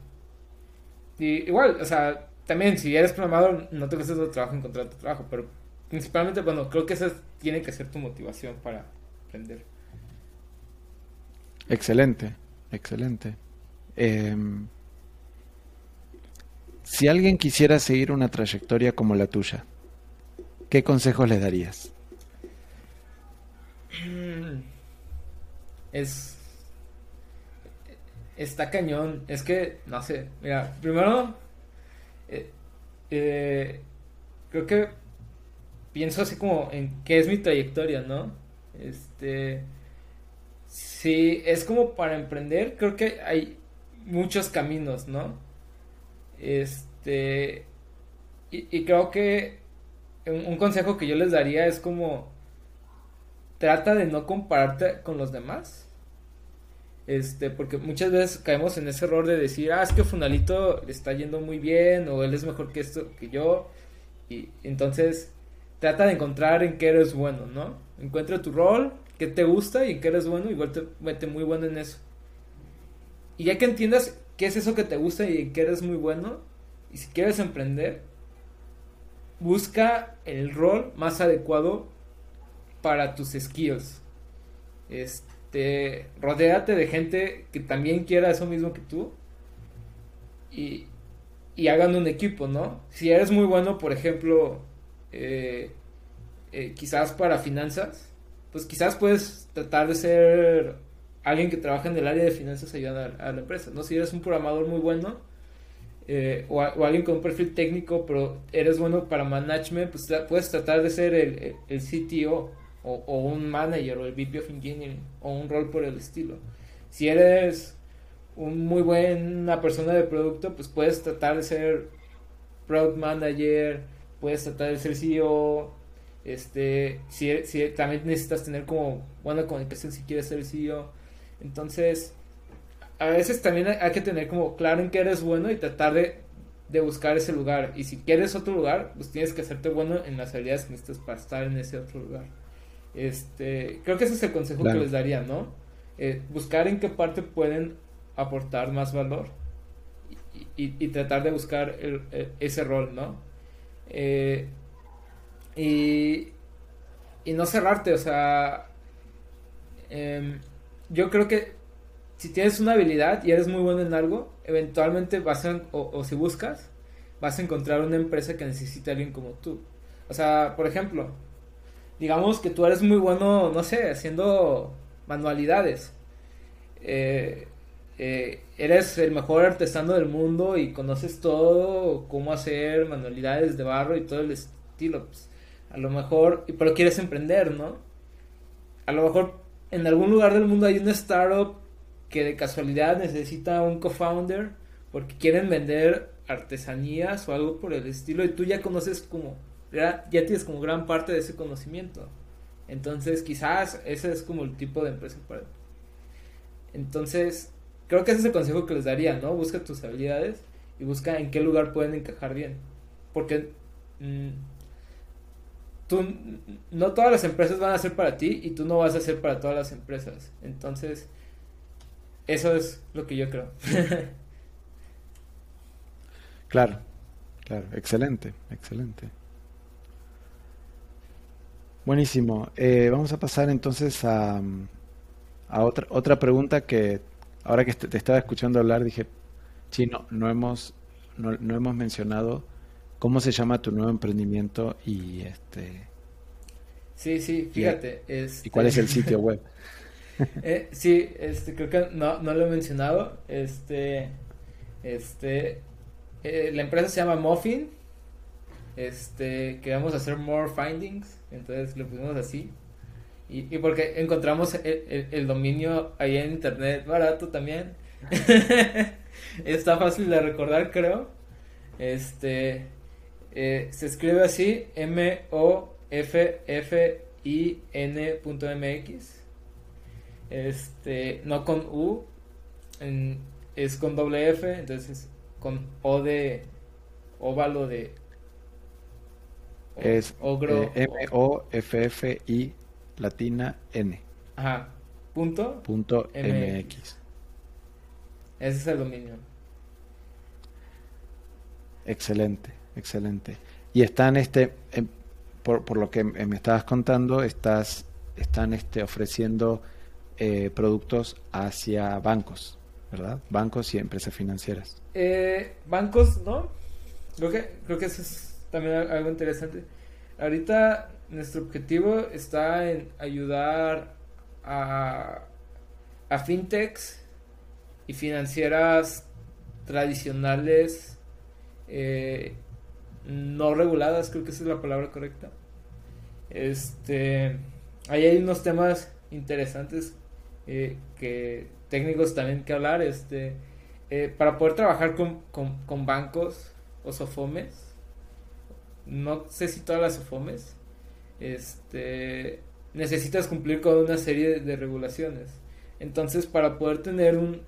Y igual, o sea, también si eres programador no te cuesta tu trabajo encontrar tu trabajo, pero principalmente, bueno, creo que esa tiene que ser tu motivación para aprender.
Excelente, excelente. Em, si alguien quisiera seguir una trayectoria como la tuya, ¿qué consejos le darías? [clears throat]
Es. Está cañón. Es que, no sé. Mira, primero. Eh, eh, creo que pienso así como en qué es mi trayectoria, ¿no? Este. Sí, es como para emprender, creo que hay muchos caminos, ¿no? Este. Y, creo que un, consejo que yo les daría es como. Trata de no compararte con los demás. Este, porque muchas veces caemos en ese error de decir, ah, es que Funalito le está yendo muy bien, o él es mejor que esto que yo. Y entonces, trata de encontrar en qué eres bueno, ¿no? Encuentra tu rol, qué te gusta y en qué eres bueno, igual te mete muy bueno en eso. Y ya que entiendas qué es eso que te gusta y en qué eres muy bueno, y si quieres emprender, busca el rol más adecuado para tus skills. Este, rodéate de gente que también quiera eso mismo que tú y, y hagan un equipo, ¿no? Si eres muy bueno, por ejemplo, eh, eh, quizás para finanzas, pues quizás puedes tratar de ser alguien que trabaja en el área de finanzas ayudando a, la empresa, ¿no? Si eres un programador muy bueno eh, o, alguien con un perfil técnico, pero eres bueno para management, pues puedes tratar de ser el, el, CTO o, un manager o el VP of Engineering o un rol por el estilo. Si eres un muy buena persona de producto, pues puedes tratar de ser product manager, puedes tratar de ser CEO, este, si, si también necesitas tener como buena comunicación si quieres ser CEO. Entonces, a veces también hay, que tener como claro en qué eres bueno y tratar de, de, buscar ese lugar. Y si quieres otro lugar, pues tienes que hacerte bueno en las habilidades que necesitas para estar en ese otro lugar. Este, creo que ese es el consejo que les daría, ¿no? Eh, buscar en qué parte pueden aportar más valor y, y, tratar de buscar el, ese rol, ¿no? Eh, y, y no cerrarte, o sea, em, yo creo que si tienes una habilidad y eres muy bueno en algo, eventualmente vas a, o, si buscas, vas a encontrar una empresa que necesite a alguien como tú. O sea, por ejemplo, digamos que tú eres muy bueno, no sé, haciendo manualidades. Eh, eh, eres el mejor artesano del mundo y conoces todo, cómo hacer manualidades de barro y todo el estilo. Pues, a lo mejor, pero quieres emprender, ¿no? A lo mejor en algún lugar del mundo hay una startup que de casualidad necesita un co-founder porque quieren vender artesanías o algo por el estilo y tú ya conoces como, ya, tienes como gran parte de ese conocimiento. Entonces quizás ese es como el tipo de empresa para Entonces, creo que ese es el consejo que les daría, ¿no? Busca tus habilidades y busca en qué lugar pueden encajar bien. Porque mm, tú, no todas las empresas van a ser para ti y tú no vas a ser para todas las empresas. Entonces, eso es lo que yo creo. [laughs]
claro, claro, excelente, excelente. Buenísimo. Eh, vamos a pasar entonces a, a otra, otra pregunta que ahora que te, estaba escuchando hablar dije, chino, no hemos, no, no hemos mencionado ¿Cómo se llama tu nuevo emprendimiento y este?
Sí, sí, fíjate.
¿Y cuál es el sitio web? [laughs]
eh, sí, este, creo que no, no lo he mencionado. Este, este, eh, la empresa se llama Muffin. Este, queremos hacer more findings, entonces lo pusimos así. Y, porque encontramos el, dominio ahí en internet barato también. [laughs] Está fácil de recordar, creo. Este, eh, se escribe así, M-O-F-F-I-N.mx. Este, no con U, es con doble F, entonces con O de óvalo de
es ogro. Eh, M-O-F-F-I latina N.
Ajá. Punto.
Punto MX.
Ese es el dominio.
Excelente, excelente. Y están, este, em, por, por, lo que me estabas contando, estás, están este, ofreciendo eh, productos hacia bancos, ¿verdad? Bancos y empresas financieras.
Eh, bancos, ¿no? Creo que, creo que eso es también algo interesante. Ahorita nuestro objetivo está en ayudar a, fintechs y financieras tradicionales eh, no reguladas, creo que esa es la palabra correcta. Este, ahí hay unos temas interesantes eh, que técnicos también que hablar, este, eh, para poder trabajar con, con, bancos o sofomes, no sé si todas las sofomes, este, necesitas cumplir con una serie de regulaciones. Entonces, para poder tener un,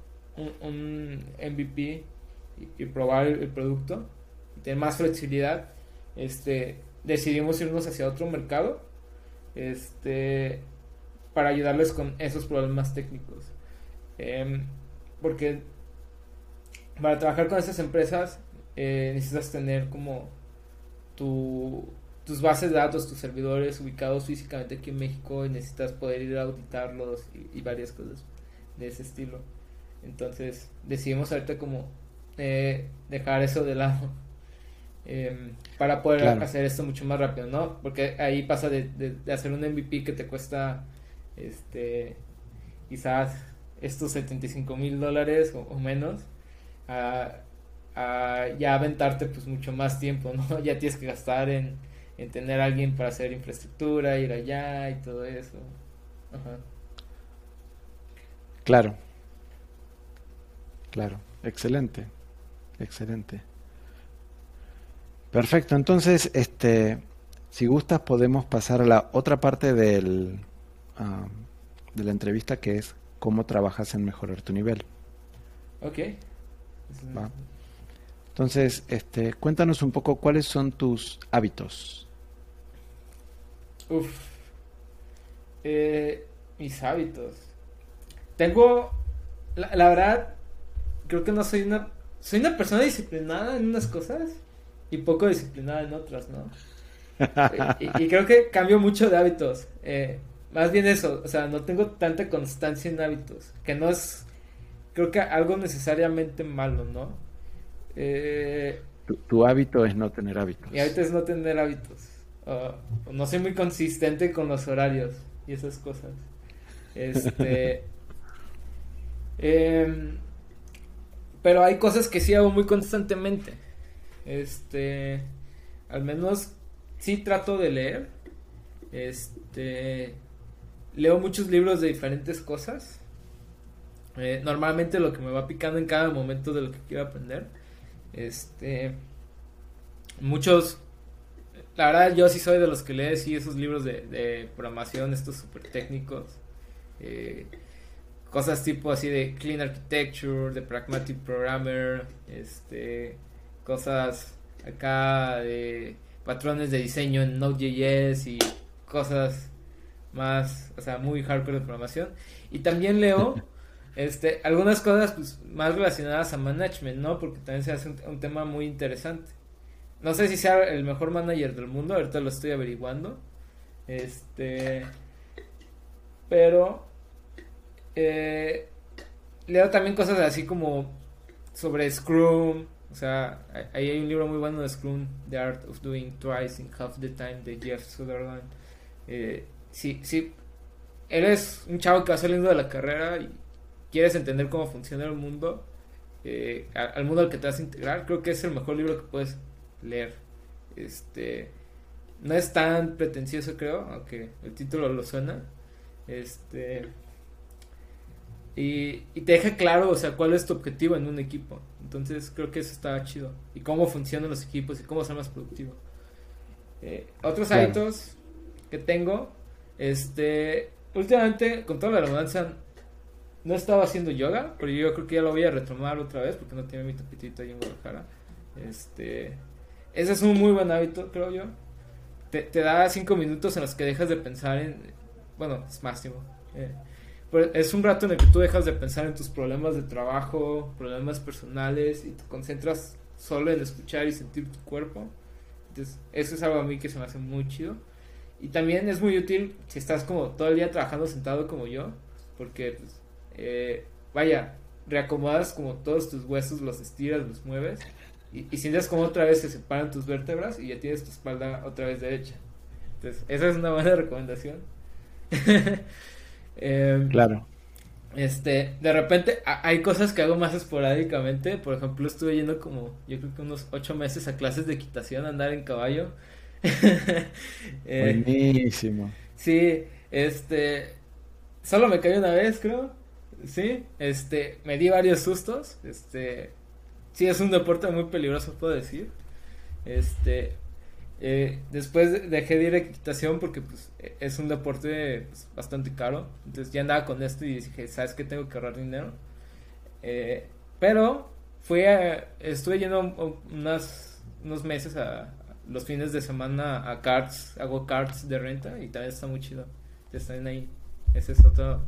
un, MVP y, probar el, producto, y tener más flexibilidad, este, decidimos irnos hacia otro mercado, este, para ayudarles con esos problemas técnicos. Em, porque para trabajar con esas empresas eh, necesitas tener como tu, tus bases de datos, tus servidores ubicados físicamente aquí en México y necesitas poder ir a auditarlos y varias cosas de ese estilo. Entonces decidimos ahorita como eh, dejar eso de lado [laughs] em, para poder hacer esto mucho más rápido, ¿no? Porque ahí pasa de, hacer un MVP que te cuesta este quizás estos 75 mil dólares o, menos a, ya aventarte pues mucho más tiempo, ¿no? [laughs] Ya tienes que gastar en, en tener a alguien para hacer infraestructura, ir allá y todo eso. Ajá.
Claro, Claro, excelente, excelente. Perfecto, entonces, este, si gustas podemos pasar a la otra parte del, de la entrevista que es cómo trabajas en mejorar tu nivel.
Ok.
Entonces, este, cuéntanos un poco cuáles son tus hábitos.
Uf. Eh, mis hábitos. Tengo, la verdad, creo que no soy una soy una persona disciplinada en unas cosas y poco disciplinada en otras, ¿no? [laughs] y, creo que cambio mucho de hábitos. Eh, más bien eso, o sea, no tengo tanta constancia en hábitos, que no es, creo que algo necesariamente malo, ¿no?
Eh, tu, hábito es no tener hábitos.
Mi hábito es no tener hábitos. no soy muy consistente con los horarios y esas cosas. Este. [laughs] eh, pero hay cosas que sí hago muy constantemente. Este, al menos sí trato de leer. Este, leo muchos libros de diferentes cosas. Eh, normalmente lo que me va picando en cada momento de lo que quiero aprender. Este, muchos, la verdad yo sí soy de los que lee esos libros de, programación, estos super técnicos. Eh, cosas tipo así de Clean Architecture, de Pragmatic Programmer, este, cosas acá de patrones de diseño en Node.js y cosas más, o sea, muy hardcore de programación. Y también leo [laughs] este, algunas cosas pues, más relacionadas a management, ¿no? Porque también se hace un, tema muy interesante. No sé si sea el mejor manager del mundo, ahorita lo estoy averiguando. Este, pero eh, leo también cosas así como sobre Scrum. O sea, ahí hay un libro muy bueno de Scrum, The Art of Doing Twice in Half the Time, de Jeff Sutherland. Eh, si, si eres un chavo que va saliendo de la carrera y quieres entender cómo funciona el mundo, eh, al mundo al que te vas a integrar, creo que es el mejor libro que puedes leer. Este, no es tan pretencioso, creo, aunque el título lo suena. Este, y, te deja claro, o sea, cuál es tu objetivo en un equipo. Entonces creo que eso está chido. Y cómo funcionan los equipos y cómo ser más productivo. Eh, otros hábitos que tengo, este, últimamente, con toda la redundancia, no estaba haciendo yoga, pero yo creo que ya lo voy a retomar otra vez porque no tiene mi tapetito ahí en Guadalajara. Este, ese es un muy buen hábito, creo yo. Te, te da cinco minutos en los que dejas de pensar en, bueno, es máximo. Eh, es un rato en el que tú dejas de pensar en tus problemas de trabajo, problemas personales y te concentras solo en escuchar y sentir tu cuerpo. Entonces, eso es algo a mí que se me hace muy chido. Y también es muy útil si estás como todo el día trabajando sentado como yo, porque, pues, eh, vaya, reacomodas como todos tus huesos, los estiras, los mueves, y, y sientes como otra vez se separan tus vértebras y ya tienes tu espalda otra vez derecha. Entonces, esa es una buena [laughs] recomendación. [laughs] Em,
claro.
Este, de repente hay cosas que hago más esporádicamente. Por ejemplo, estuve yendo como, yo creo que unos ocho meses a clases de equitación, andar en caballo. [laughs]
Eh, Buenísimo.
Sí, este, solo me caí una vez, creo. Sí, este, me di varios sustos. Este, sí, es un deporte muy peligroso, puedo decir. Este, eh, después dejé de ir a equitación porque pues, es un deporte pues, bastante caro. Entonces ya andaba con esto y dije, ¿sabes qué? Tengo que ahorrar dinero. Eh, pero fui a, estuve yendo unas, unos meses a, los fines de semana a carts, hago carts de renta y también está muy chido. Están ahí. Ese es otro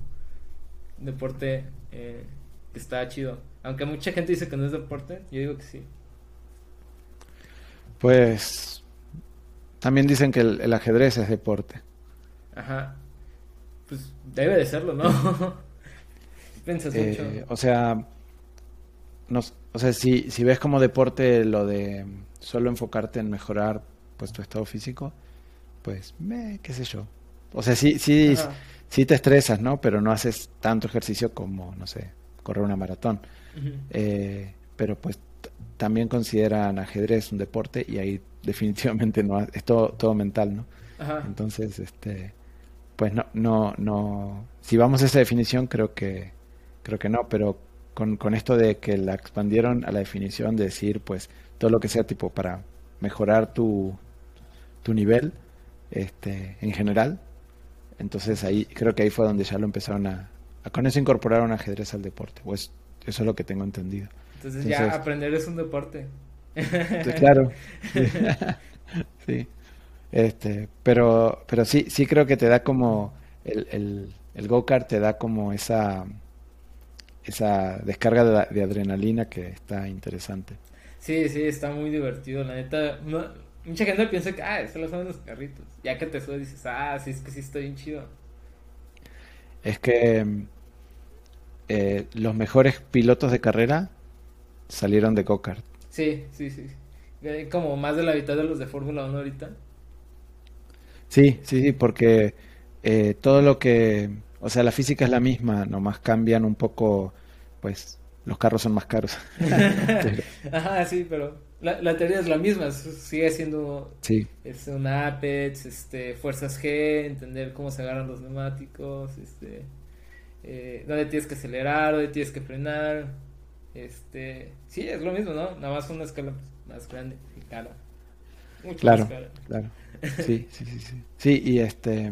deporte eh, que está chido. Aunque mucha gente dice que no es deporte, yo digo que sí.
Pues también dicen que el, ajedrez es deporte.
Ajá. Pues debe de serlo, ¿no? [laughs] Piensas eh, mucho.
O sea, no, o sea si, si ves como deporte lo de solo enfocarte en mejorar pues tu estado físico, pues, me, qué sé yo. O sea, sí, sí, sí te estresas, ¿no? Pero no haces tanto ejercicio como, no sé, correr una maratón. eh, pero pues también consideran ajedrez un deporte y ahí [laughs] definitivamente no es todo, todo mental, ¿no? Entonces, este, pues no, no, no, si vamos a esa definición creo que, creo que no, pero con, con esto de que la expandieron a la definición de decir, pues, todo lo que sea tipo para mejorar tu, tu nivel, este, en general, entonces ahí, creo que ahí fue donde ya lo empezaron a, a con eso incorporaron ajedrez al deporte, pues eso es lo que tengo entendido.
Entonces, ya aprender es un deporte.
claro. [laughs] sí. Este, pero, pero sí, sí creo que te da como el, el, el go-kart te da como esa esa descarga de, adrenalina que está interesante.
Sí, sí, está muy divertido, la neta. Mucha gente piensa que, ah, solo son los carritos. Ya que te subes dices, ah, sí, es que sí estoy bien chido.
Es que eh, los mejores pilotos de carrera salieron de go-kart.
Sí, sí, sí. Como más de la mitad de los de Fórmula 1 ahorita.
Sí, sí, sí, porque eh, todo lo que, o sea, la física es la misma, nomás cambian un poco, pues los carros son más caros. [laughs] [laughs]
Ajá, sí, pero la, la, teoría es la misma, sigue siendo
sí.
es un Apex, este, fuerzas G, entender cómo se agarran los neumáticos, este, eh, dónde tienes que acelerar, dónde tienes que frenar, este, sí, es lo mismo, ¿no? Nada más una escala más grande y cara.
claro, claro. [laughs] Sí, sí, sí, sí. Sí, y este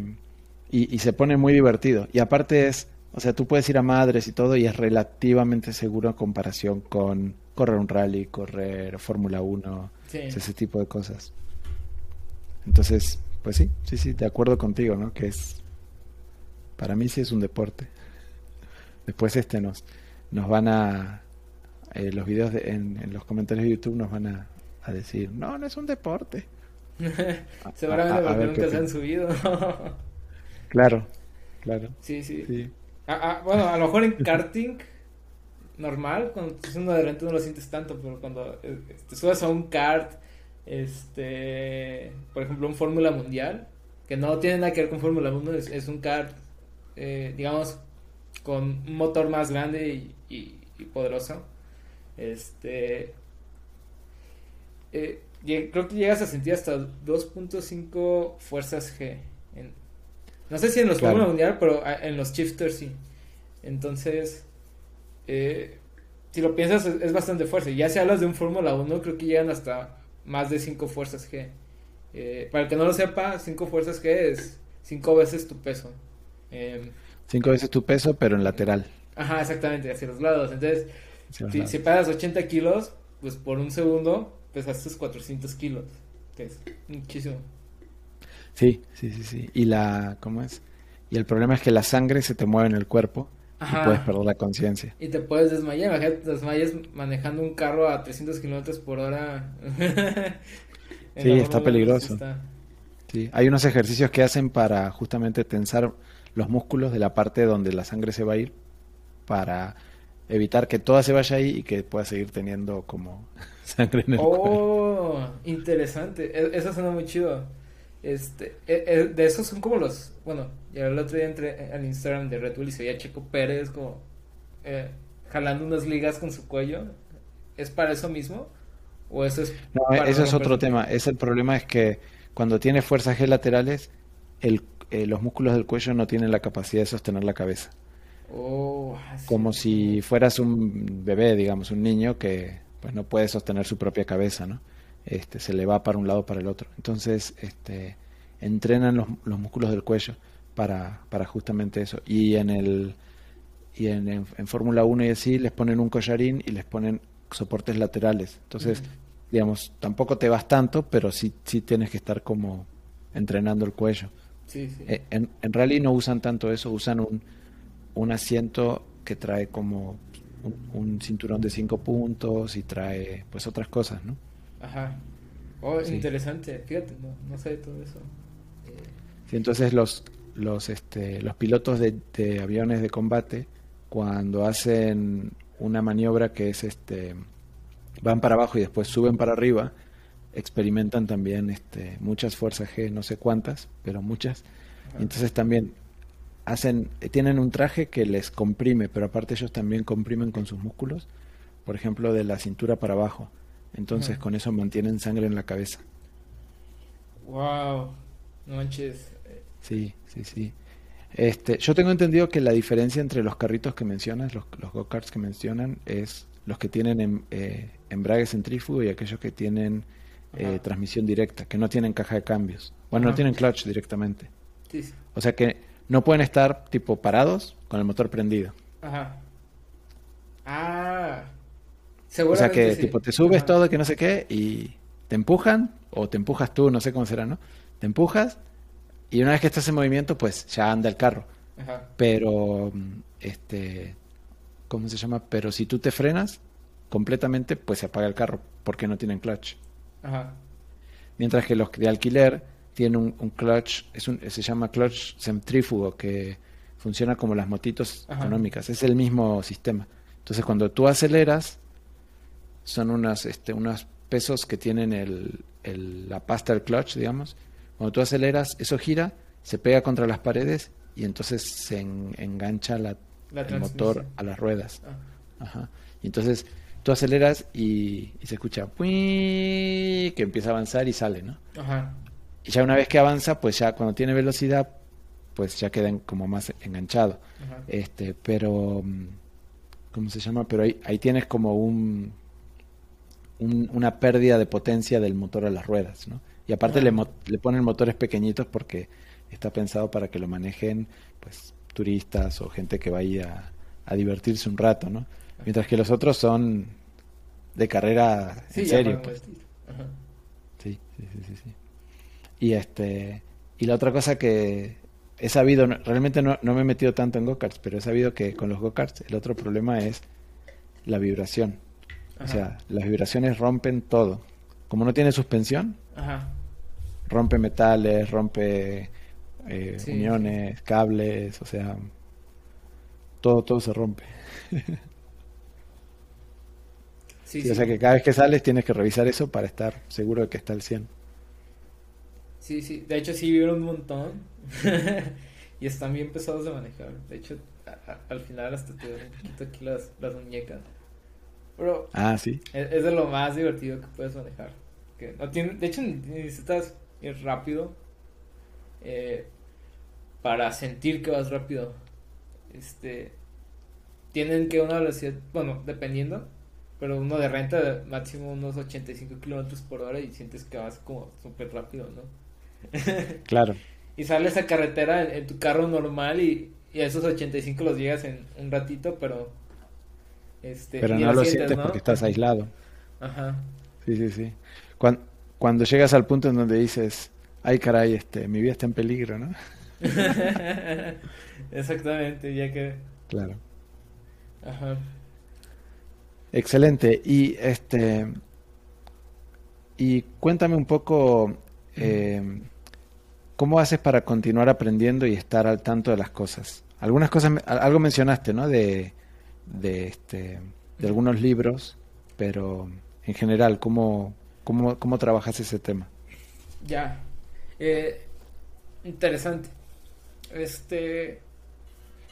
y, y, se pone muy divertido. Y aparte es, o sea, tú puedes ir a madres y todo y es relativamente seguro en comparación con correr un rally, correr Fórmula 1, ese tipo de cosas. Entonces, pues sí, sí, sí, de acuerdo contigo, ¿no? Que es, para mí sí es un deporte. Después este nos, nos van a, eh, los videos en, los comentarios de YouTube nos van a, decir, no, no es un deporte. [laughs]
Seguramente porque nunca se han subido.
claro, claro.
Sí, sí. bueno, a lo mejor en [laughs] karting normal, cuando estás uno de repente no lo sientes tanto, pero cuando eh, te subes a un kart, este, por ejemplo, un Fórmula Mundial, que no tiene nada que ver con Fórmula 1, es, un kart, eh, digamos, con un motor más grande y poderoso este. Eh, creo que llegas a sentir hasta 2.5 fuerzas G. no sé si en los Fórmula Mundial, pero en los shifters sí. Entonces, eh, si lo piensas, es, bastante fuerza. Ya si hablas de un Fórmula 1, creo que llegan hasta más de 5 fuerzas G. Eh, para el que no lo sepa, 5 fuerzas G es 5 veces tu peso.
5 veces tu peso, pero en lateral.
Ajá, exactamente, hacia los lados. Entonces, si, si pasas 80 kilos, pues por un segundo pesaste 400 kilos, que es muchísimo.
Sí, sí, sí, sí. Y la, ¿cómo es? Y el problema es que la sangre se te mueve en el cuerpo, y puedes perder la conciencia.
Y te puedes desmayar, imagínate, te desmayas manejando un carro a 300 kilómetros por hora. [laughs]
sí, está peligroso. Sí, hay unos ejercicios que hacen para justamente tensar los músculos de la parte donde la sangre se va a ir para evitar que toda se vaya ahí y que pueda seguir teniendo como [laughs] sangre en el
Oh, interesante. E, eso suena muy chido. Este, e, e, de esos son como los, bueno, ya el otro día entré al Instagram de Red Bull y se veía Checo Pérez como eh, jalando unas ligas con su cuello. ¿Es para eso mismo? ¿O eso es
No, eso es otro tema. Es el problema es que cuando tiene fuerzas G laterales, el, eh, los músculos del cuello no tienen la capacidad de sostener la cabeza.
Oh,
como si fueras un bebé, digamos, un niño que pues no puede sostener su propia cabeza, ¿no? Este, se le va para un lado para el otro. Entonces, este, entrenan los, los músculos del cuello para, para, justamente eso. Y en el y en, en, Fórmula 1 y así les ponen un collarín y les ponen soportes laterales. Entonces, digamos, tampoco te vas tanto, pero sí, sí tienes que estar como entrenando el cuello.
Sí, sí.
Eh, en, en rally no usan tanto eso, usan un, un asiento que trae como un, cinturón de cinco puntos y trae pues otras cosas, ¿no?
Ajá. Oh, interesante. Fíjate, no, no sé todo eso.
Sí, entonces los, los, este, los pilotos de, de, aviones de combate, cuando hacen una maniobra que es este van para abajo y después suben para arriba, experimentan también este, muchas fuerzas G, no sé cuántas, pero muchas. Entonces también hacen, tienen un traje que les comprime, pero aparte ellos también comprimen con sus músculos, por ejemplo, de la cintura para abajo. Entonces con eso mantienen sangre en la cabeza.
Wow, no manches.
Sí, sí, sí. Este, yo tengo entendido que la diferencia entre los carritos que mencionas, los, los go-karts que mencionan, es los que tienen em, eh, embrague centrífugo y aquellos que tienen eh, transmisión directa, que no tienen caja de cambios. Bueno, no tienen clutch directamente.
Sí, sí.
O sea que no pueden estar tipo parados con el motor prendido.
Ajá. Ah.
O sea que tipo te subes todo que no sé qué y te empujan o te empujas tú, no sé cómo será, ¿no? Te empujas y una vez que estás en movimiento pues ya anda el carro.
Ajá.
Pero este ¿cómo se llama? Pero si tú te frenas completamente pues se apaga el carro porque no tienen clutch.
Ajá.
Mientras que los de alquiler tiene un, un clutch, es un, se llama clutch centrífugo, que funciona como las motitos económicas. Es el mismo sistema. Entonces, cuando tú aceleras, son unas, este, unos pesos que tienen el, el, la pasta del clutch, digamos. Cuando tú aceleras, eso gira, se pega contra las paredes y entonces se en, engancha la,
La
el motor a las ruedas.
Ah.
Ajá. Y entonces tú aceleras y, y se escucha que empieza a avanzar y sale, ¿no?
Ajá.
Y ya una vez que avanza, pues ya cuando tiene velocidad, pues ya quedan como más enganchado.
Ajá.
Este, pero mm, ¿cómo se llama? Pero ahí, ahí tienes como un, un- una pérdida de potencia del motor a las ruedas, ¿no? Y aparte le, le ponen motores pequeñitos porque está pensado para que lo manejen pues turistas o gente que vaya a, a divertirse un rato, ¿no? Mientras que los otros son de carrera
Sí,
en serio, pues.
Ajá.
Sí, sí, sí, sí, sí. Y este, y la otra cosa que he sabido, no- realmente no, no me he metido tanto en go-karts, pero he sabido que con los go-karts el otro problema es la vibración. O sea, las vibraciones rompen todo. Como no tiene suspensión,
Ajá.
rompe metales, rompe eh,
Sí,
uniones, cables, o sea, todo, todo se rompe.
Sí,
Sí,
sí.
O sea que cada vez que sales tienes que revisar eso para estar seguro de que está al 100.
Sí, sí. De hecho, sí vibran un montón. [laughs] y están bien pesados de manejar. De hecho, a- a- al final hasta te duelen un poquito aquí las, las muñecas. Pero
Ah, sí.
es, es de lo más divertido que puedes manejar. Que no tiene, de hecho, necesitas ir rápido eh, para sentir que vas rápido. Este, tienen que una velocidad, bueno, dependiendo, pero uno de renta de máximo unos 85 kilómetros por hora y sientes que vas como súper rápido, ¿no? [laughs]
Claro.
Y sales a carretera en, en tu carro normal y, y a esos 85 los llegas en un ratito, pero... Este,
Pero no lo
sientes,
sientes
¿no?
porque estás aislado.
Ajá.
Sí, sí, sí. Cuando, cuando llegas al punto en donde dices, ay caray, este, mi vida está en peligro, ¿no? [laughs]
Exactamente, ya que...
Claro.
Ajá.
Excelente. Y este y cuéntame un poco eh, cómo haces para continuar aprendiendo y estar al tanto de las cosas. Algunas cosas, algo mencionaste, ¿no? De, de, este, de algunos libros, pero en general, ¿cómo, cómo, cómo trabajas ese tema?
Ya. Eh, interesante. Este.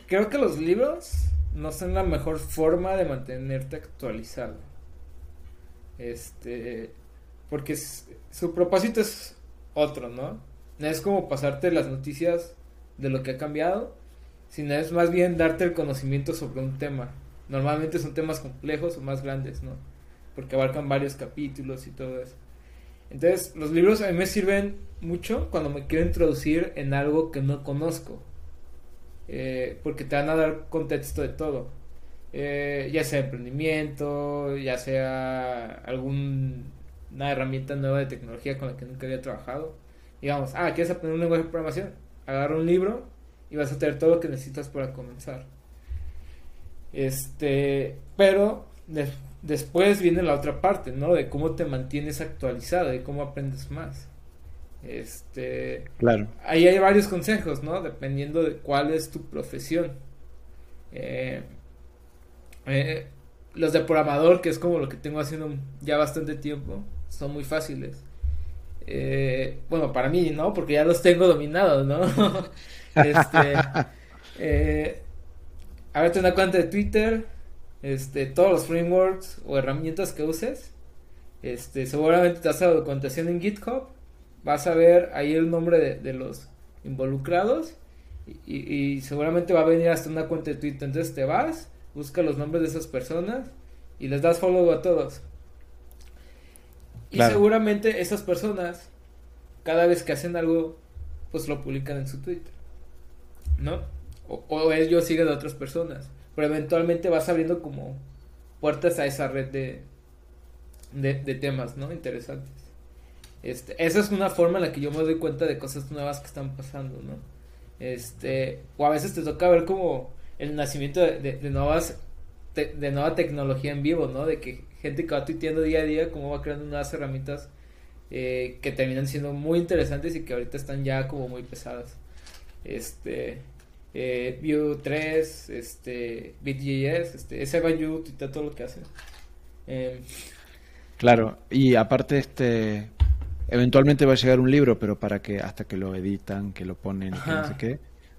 Creo que los libros no son la mejor forma de mantenerte actualizado. Este. Porque su propósito es otro, ¿no? No es como pasarte las noticias de lo que ha cambiado, sino es más bien darte el conocimiento sobre un tema. Normalmente son temas complejos o más grandes, ¿no? Porque abarcan varios capítulos y todo eso. Entonces, los libros a mí me sirven mucho cuando me quiero introducir en algo que no conozco. Eh, porque te van a dar contexto de todo. Eh, ya sea emprendimiento, ya sea alguna herramienta nueva de tecnología con la que nunca había trabajado. Digamos, ah, ¿quieres aprender un lenguaje de programación? Agarra un libro y vas a tener todo lo que necesitas para comenzar. Este, pero después viene la otra parte, ¿no? De cómo te mantienes actualizado, de cómo aprendes más. Este,
claro.
Ahí hay varios consejos, ¿no? Dependiendo de cuál es tu profesión. Eh, eh, los de programador, que es como lo que tengo haciendo ya bastante tiempo, son muy fáciles. Eh, bueno, para mí, ¿no? Porque ya los tengo dominados, ¿no? [laughs] este, [laughs] eh, una cuenta de Twitter, este, todos los frameworks o herramientas que uses, este, seguramente te has dado documentación en GitHub, vas a ver ahí el nombre de, los involucrados y, y, seguramente va a venir hasta una cuenta de Twitter, entonces te vas, busca los nombres de esas personas y les das follow a todos. Y seguramente esas personas, cada vez que hacen algo, pues lo publican en su Twitter. ¿No? O, ellos siguen a otras personas. Pero eventualmente vas abriendo como puertas a esa red de, de, temas, ¿no? Interesantes. Este, esa es una forma en la que yo me doy cuenta de cosas nuevas que están pasando, ¿no? Este, o a veces te toca ver como el nacimiento de, de nuevas de nueva tecnología en vivo, ¿no? De que gente que va tuiteando día a día, cómo va creando nuevas herramientas eh, que terminan siendo muy interesantes y que ahorita están ya como muy pesadas. Este, eh, Vue 3, este, BitJS, este, ese tuitea todo lo que hace.
Em, claro, y aparte este, eventualmente va a llegar un libro, pero para que hasta que lo editan, que lo ponen, que no sé qué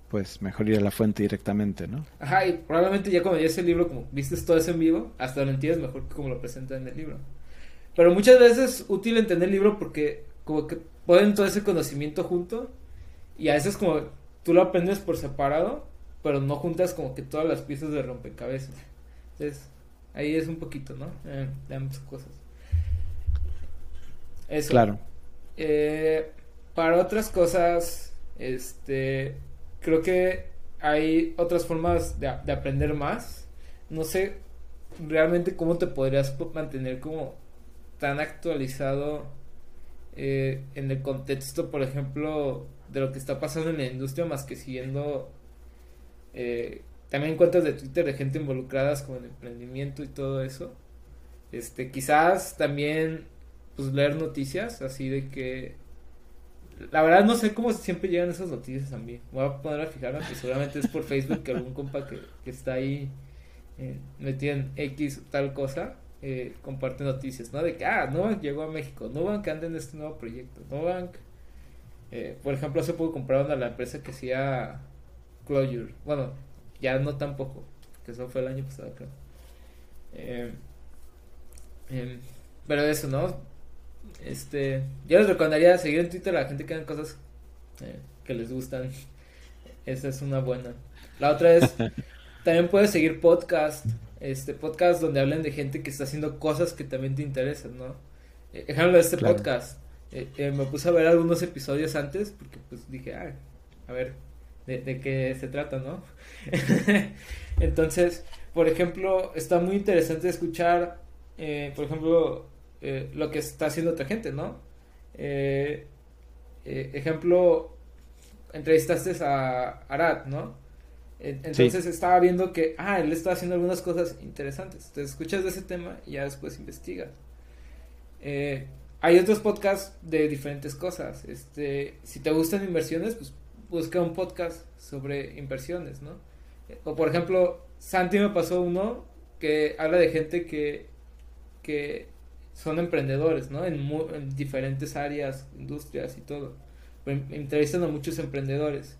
pues mejor ir a la fuente directamente, ¿no?
Ajá, y probablemente ya cuando ya el libro, como viste todo eso en vivo, hasta lo entiendes mejor que como lo presentan en el libro. Pero muchas veces es útil entender el libro porque como que ponen todo ese conocimiento junto y a veces como tú lo aprendes por separado, pero no juntas como que todas las piezas de rompecabezas. Entonces, ahí es un poquito, ¿no? Eh, de ambas cosas. Eso.
Claro.
Eh, para otras cosas, este, creo que hay otras formas de, aprender más. No sé realmente cómo te podrías mantener como tan actualizado eh, en el contexto, por ejemplo, de lo que está pasando en la industria, más que siguiendo eh, también cuentas de Twitter de gente involucradas con el emprendimiento y todo eso. Este, quizás también pues leer noticias así de que la verdad no sé cómo siempre llegan esas noticias a mí. Voy a poner a fijarme que seguramente es por Facebook que algún compa que, está ahí eh, metido en X tal cosa eh, comparte noticias, ¿no? De que, ah, Nubank llegó a México, Nubank anda en este nuevo proyecto, Nubank, eh, por ejemplo, hace poco compraron a la empresa que hacía Clojure, bueno, ya no tampoco, que eso fue el año pasado, creo. Eh, em, pero eso, ¿no? Este, yo les recomendaría seguir en Twitter a la gente que hagan cosas eh, que les gustan. [laughs] Esa es una buena. La otra es, [laughs] también puedes seguir podcast, este podcast donde hablen de gente que está haciendo cosas que también te interesan, ¿no? Eh, ejemplo este podcast. Eh, me puse a ver algunos episodios antes porque pues dije, ah, a ver, de, de qué se trata, ¿no? [laughs] Entonces, por ejemplo, está muy interesante escuchar, por ejemplo, eh, lo que está haciendo otra gente, ¿no? Eh, eh, ejemplo, entrevistaste a Arad, ¿no? Entonces estaba viendo que, ah, él está haciendo algunas cosas interesantes. Entonces escuchas de ese tema y ya después investigas. Eh, hay otros podcasts de diferentes cosas. Este, si te gustan inversiones, pues busca un podcast sobre inversiones, ¿no? O por ejemplo, Santi me pasó uno que habla de gente que, que son emprendedores, ¿no? En, en diferentes áreas, industrias y todo. Me entrevistan a muchos emprendedores.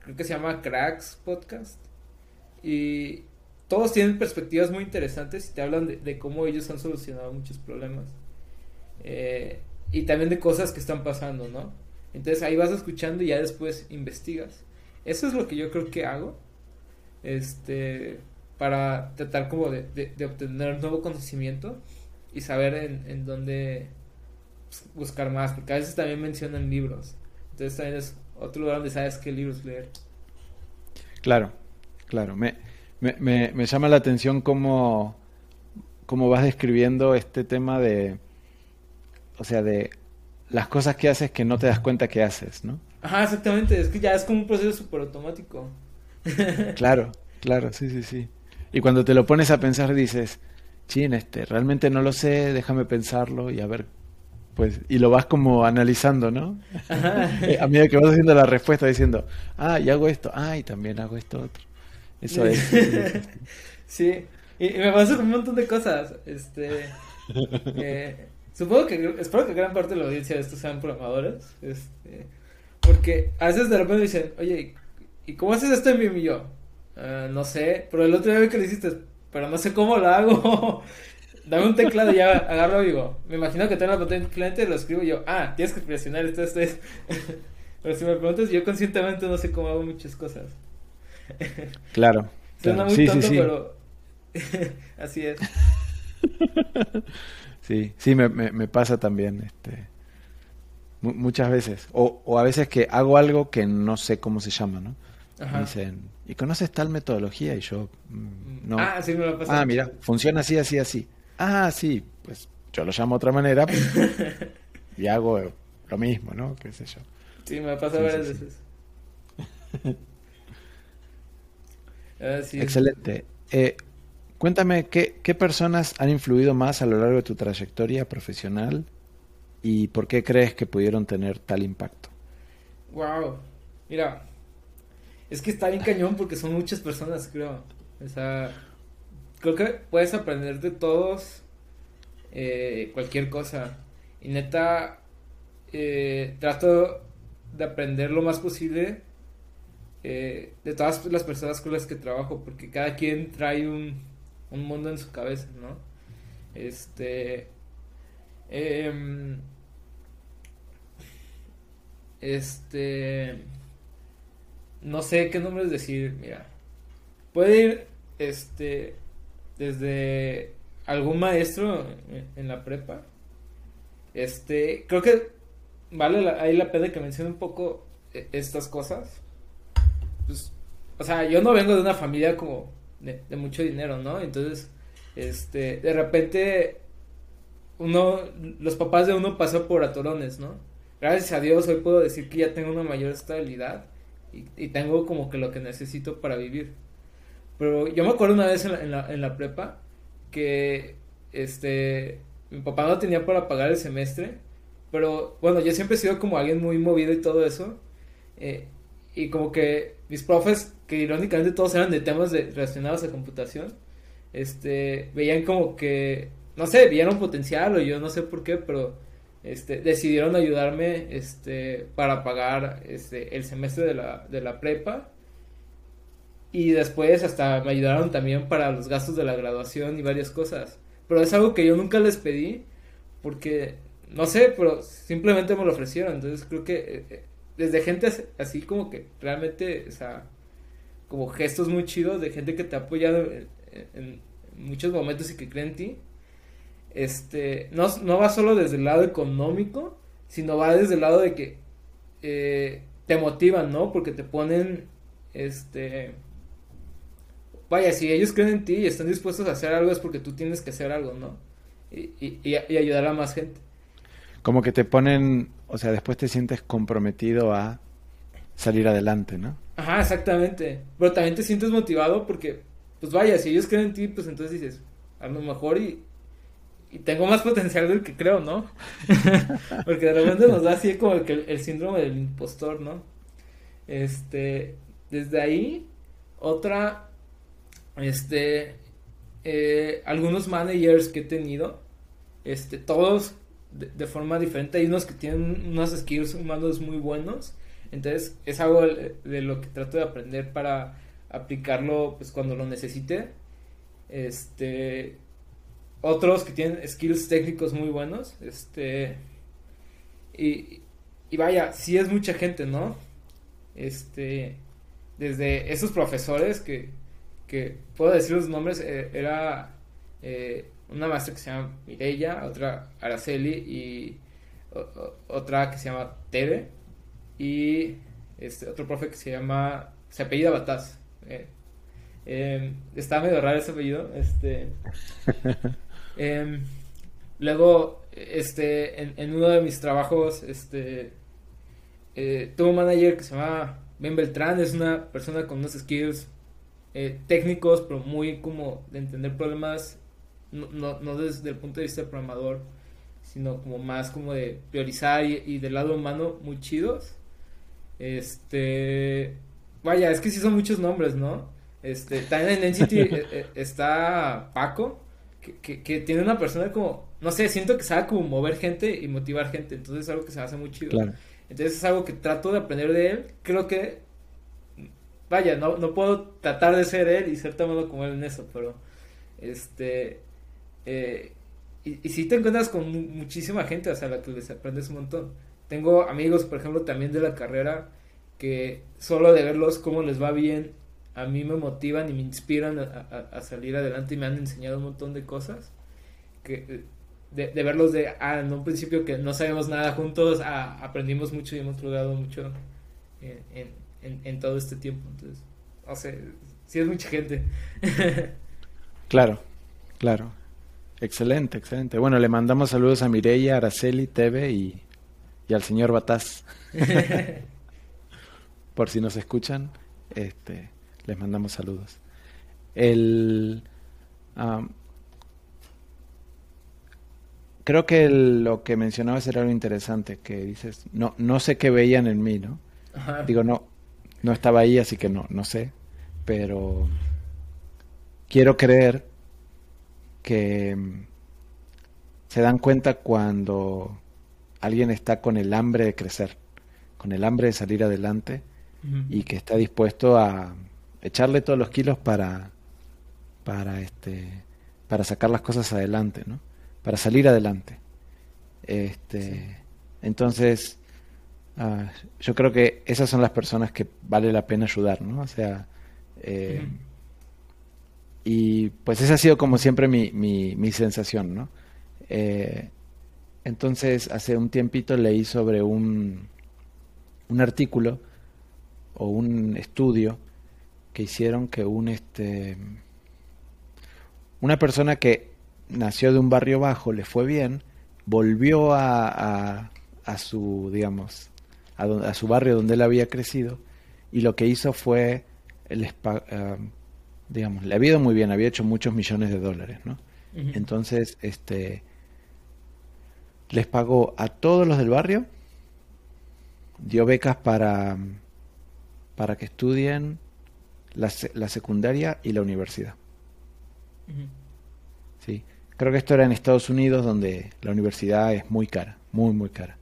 Creo que se llama Cracks Podcast. Y todos tienen perspectivas muy interesantes y te hablan de cómo ellos han solucionado muchos problemas. Eh, y también de cosas que están pasando, ¿no? Entonces ahí vas escuchando y ya después investigas. Eso es lo que yo creo que hago. Este, para tratar como de, obtener nuevo conocimiento y saber en, dónde buscar más, porque a veces también mencionan libros. Entonces también es otro lugar donde sabes qué libros leer.
Claro, claro. Me, me, me, me llama la atención cómo, cómo vas describiendo este tema de o sea, de las cosas que haces que no te das cuenta que haces, ¿no?
Ajá, exactamente, es que ya es como un proceso súper automático. [laughs]
claro, claro, sí, sí, sí. Y cuando te lo pones a pensar dices, chin, este, realmente no lo sé, déjame pensarlo y a ver, pues, y lo vas como analizando, ¿no? Ajá. [laughs] a medida que vas haciendo la respuesta diciendo, ah, y hago esto, ah, y también hago esto otro. Eso es. [laughs]
sí, y, me pasa con un montón de cosas, este... Eh, Supongo que, espero que gran parte de la audiencia de estos sean programadores. Este, porque a veces de repente dicen, oye, ¿y cómo haces esto en Vim? Y yo, ah, no sé, pero el otro día vi que lo hiciste, pero no sé cómo lo hago. [laughs] Dame un teclado y ya agarro y digo, me imagino que tengo la pantalla cliente, lo escribo y yo, ah, tienes que presionar esto, esto, esto. [laughs] pero si me preguntas, yo conscientemente no sé cómo hago muchas cosas. [laughs]
Claro.
Suena muy tonto, pero así es.
Sí, sí, me, me, pasa también, este, muchas veces. O, o, a veces que hago algo que no sé cómo se llama, ¿no? Me dicen, ¿y conoces tal metodología? Y yo, mm, no.
Ah, sí, me lo pasa.
Ah, mira, funciona así, así, así. Ah, sí, pues yo lo llamo de otra manera y hago lo mismo, ¿no? ¿Qué sé yo?
Sí, me pasa varias veces. [laughs]
Ah, Excelente. Eh, Cuéntame, ¿qué, ¿qué, personas han influido más a lo largo de tu trayectoria profesional y por qué crees que pudieron tener tal impacto?
Wow, mira, es que está bien cañón porque son muchas personas, creo. O sea, creo que puedes aprender de todos eh, cualquier cosa. Y neta, eh, trato de aprender lo más posible eh, de todas las personas con las que trabajo, porque cada quien trae un un mundo en su cabeza, ¿no? Este... Em, este... No sé qué nombres decir, mira. Puede ir, este, desde algún maestro en, la prepa. Este, creo que vale ahí la pena que mencione un poco e, estas cosas. Pues, o sea, yo no vengo de una familia como de, mucho dinero, ¿no? Entonces, este, de repente, uno, los papás de uno pasan por atorones, ¿no? Gracias a Dios hoy puedo decir que ya tengo una mayor estabilidad y, tengo como que lo que necesito para vivir. Pero yo me acuerdo una vez en la, en la, prepa que, este, mi papá no tenía para pagar el semestre, pero bueno, yo siempre he sido como alguien muy movido y todo eso. Eh, y como que mis profes, que irónicamente todos eran de temas relacionados a computación, este, veían como que, no sé, vieron potencial o yo no sé por qué, pero este, decidieron ayudarme este, para pagar este, el semestre de la, de la prepa. Y después hasta me ayudaron también para los gastos de la graduación y varias cosas. Pero es algo que yo nunca les pedí porque, no sé, pero simplemente me lo ofrecieron. Entonces creo que eh, eh, desde gente así como que realmente, o sea, como gestos muy chidos de gente que te ha apoyado en, muchos momentos y que cree en ti. Este, no, no va solo desde el lado económico, sino va desde el lado de que eh, te motivan, ¿no? Porque te ponen, este, vaya, si ellos creen en ti y están dispuestos a hacer algo es porque tú tienes que hacer algo, ¿no? Y, y, y ayudar a más gente.
Como que te ponen o sea, después te sientes comprometido a salir adelante, ¿no?
Ajá, exactamente. Pero también te sientes motivado porque, pues vaya, si ellos creen en ti, pues entonces dices, a lo mejor y, y tengo más potencial del que creo, ¿no? [laughs] porque de repente nos da así como el, el síndrome del impostor, ¿no? Este, desde ahí, otra, este, eh, algunos managers que he tenido, este, todos de, forma diferente. Hay unos que tienen unos skills humanos muy buenos. Entonces es algo de, lo que trato de aprender para aplicarlo pues cuando lo necesite. Este otros que tienen skills técnicos muy buenos. Este y, y vaya, sí es mucha gente, ¿no? Este desde esos profesores que, que puedo decir los nombres, eh, era eh, una maestra que se llama Mireya, otra Araceli y otra que se llama Tere y este otro profe que se llama se apellida Bataz. Eh, em, está medio raro ese apellido, este [laughs] em, luego este en, uno de mis trabajos este eh, tuve un manager que se llama Ben Beltrán, es una persona con unos skills eh, técnicos, pero muy como de entender problemas no, no, desde el punto de vista del programador, sino como más como de priorizar y, del lado humano muy chidos. Este, vaya, es que sí son muchos nombres, ¿no? Este, también [laughs] en eh, está Paco, que, que, tiene una persona como, no sé, siento que sabe como mover gente y motivar gente, entonces es algo que se hace muy chido. Entonces es algo que trato de aprender de él, creo que, vaya, no, no puedo tratar de ser él y ser tan malo como él en eso, pero, este, eh, y, si te encuentras con muchísima gente, o sea, a la que les aprendes un montón. Tengo amigos, por ejemplo, también de la carrera, que solo de verlos cómo les va bien, a mí me motivan y me inspiran a, salir adelante y me han enseñado un montón de cosas. Que, de, verlos de, ah, en un principio que no sabemos nada juntos, ah, aprendimos mucho y hemos logrado mucho en, en todo este tiempo. Entonces, o sea, sí es mucha gente. [laughs]
claro, claro. Excelente, excelente. Bueno, le mandamos saludos a Mireya, Araceli, Teve y, al señor Bataz. [laughs] Por si nos escuchan, este, les mandamos saludos. El, creo que lo que mencionabas era algo interesante, que dices, no, no sé qué veían en mí, ¿no? Digo, no, no estaba ahí, así que no, no sé, pero quiero creer que mm, se dan cuenta cuando alguien está con el hambre de crecer, con el hambre de salir adelante y que está dispuesto a echarle todos los kilos para para este para sacar las cosas adelante, ¿no? Para salir adelante. Este, entonces ah, yo creo que esas son las personas que vale la pena ayudar, ¿no? O sea, eh, y pues esa ha sido como siempre mi, mi, sensación, ¿no? Eh, entonces, hace un tiempito leí sobre un, un artículo o un estudio que hicieron que un este una persona que nació de un barrio bajo le fue bien, volvió a, a, su, digamos, a, a, su barrio donde él había crecido y lo que hizo fue el, uh, digamos, le había ido muy bien, había hecho muchos millones de dólares, ¿no? Entonces, este, les pagó a todos los del barrio, dio becas para, para que estudien la, la secundaria y la universidad. Sí, creo que esto era en Estados Unidos donde la universidad es muy cara, muy, muy cara.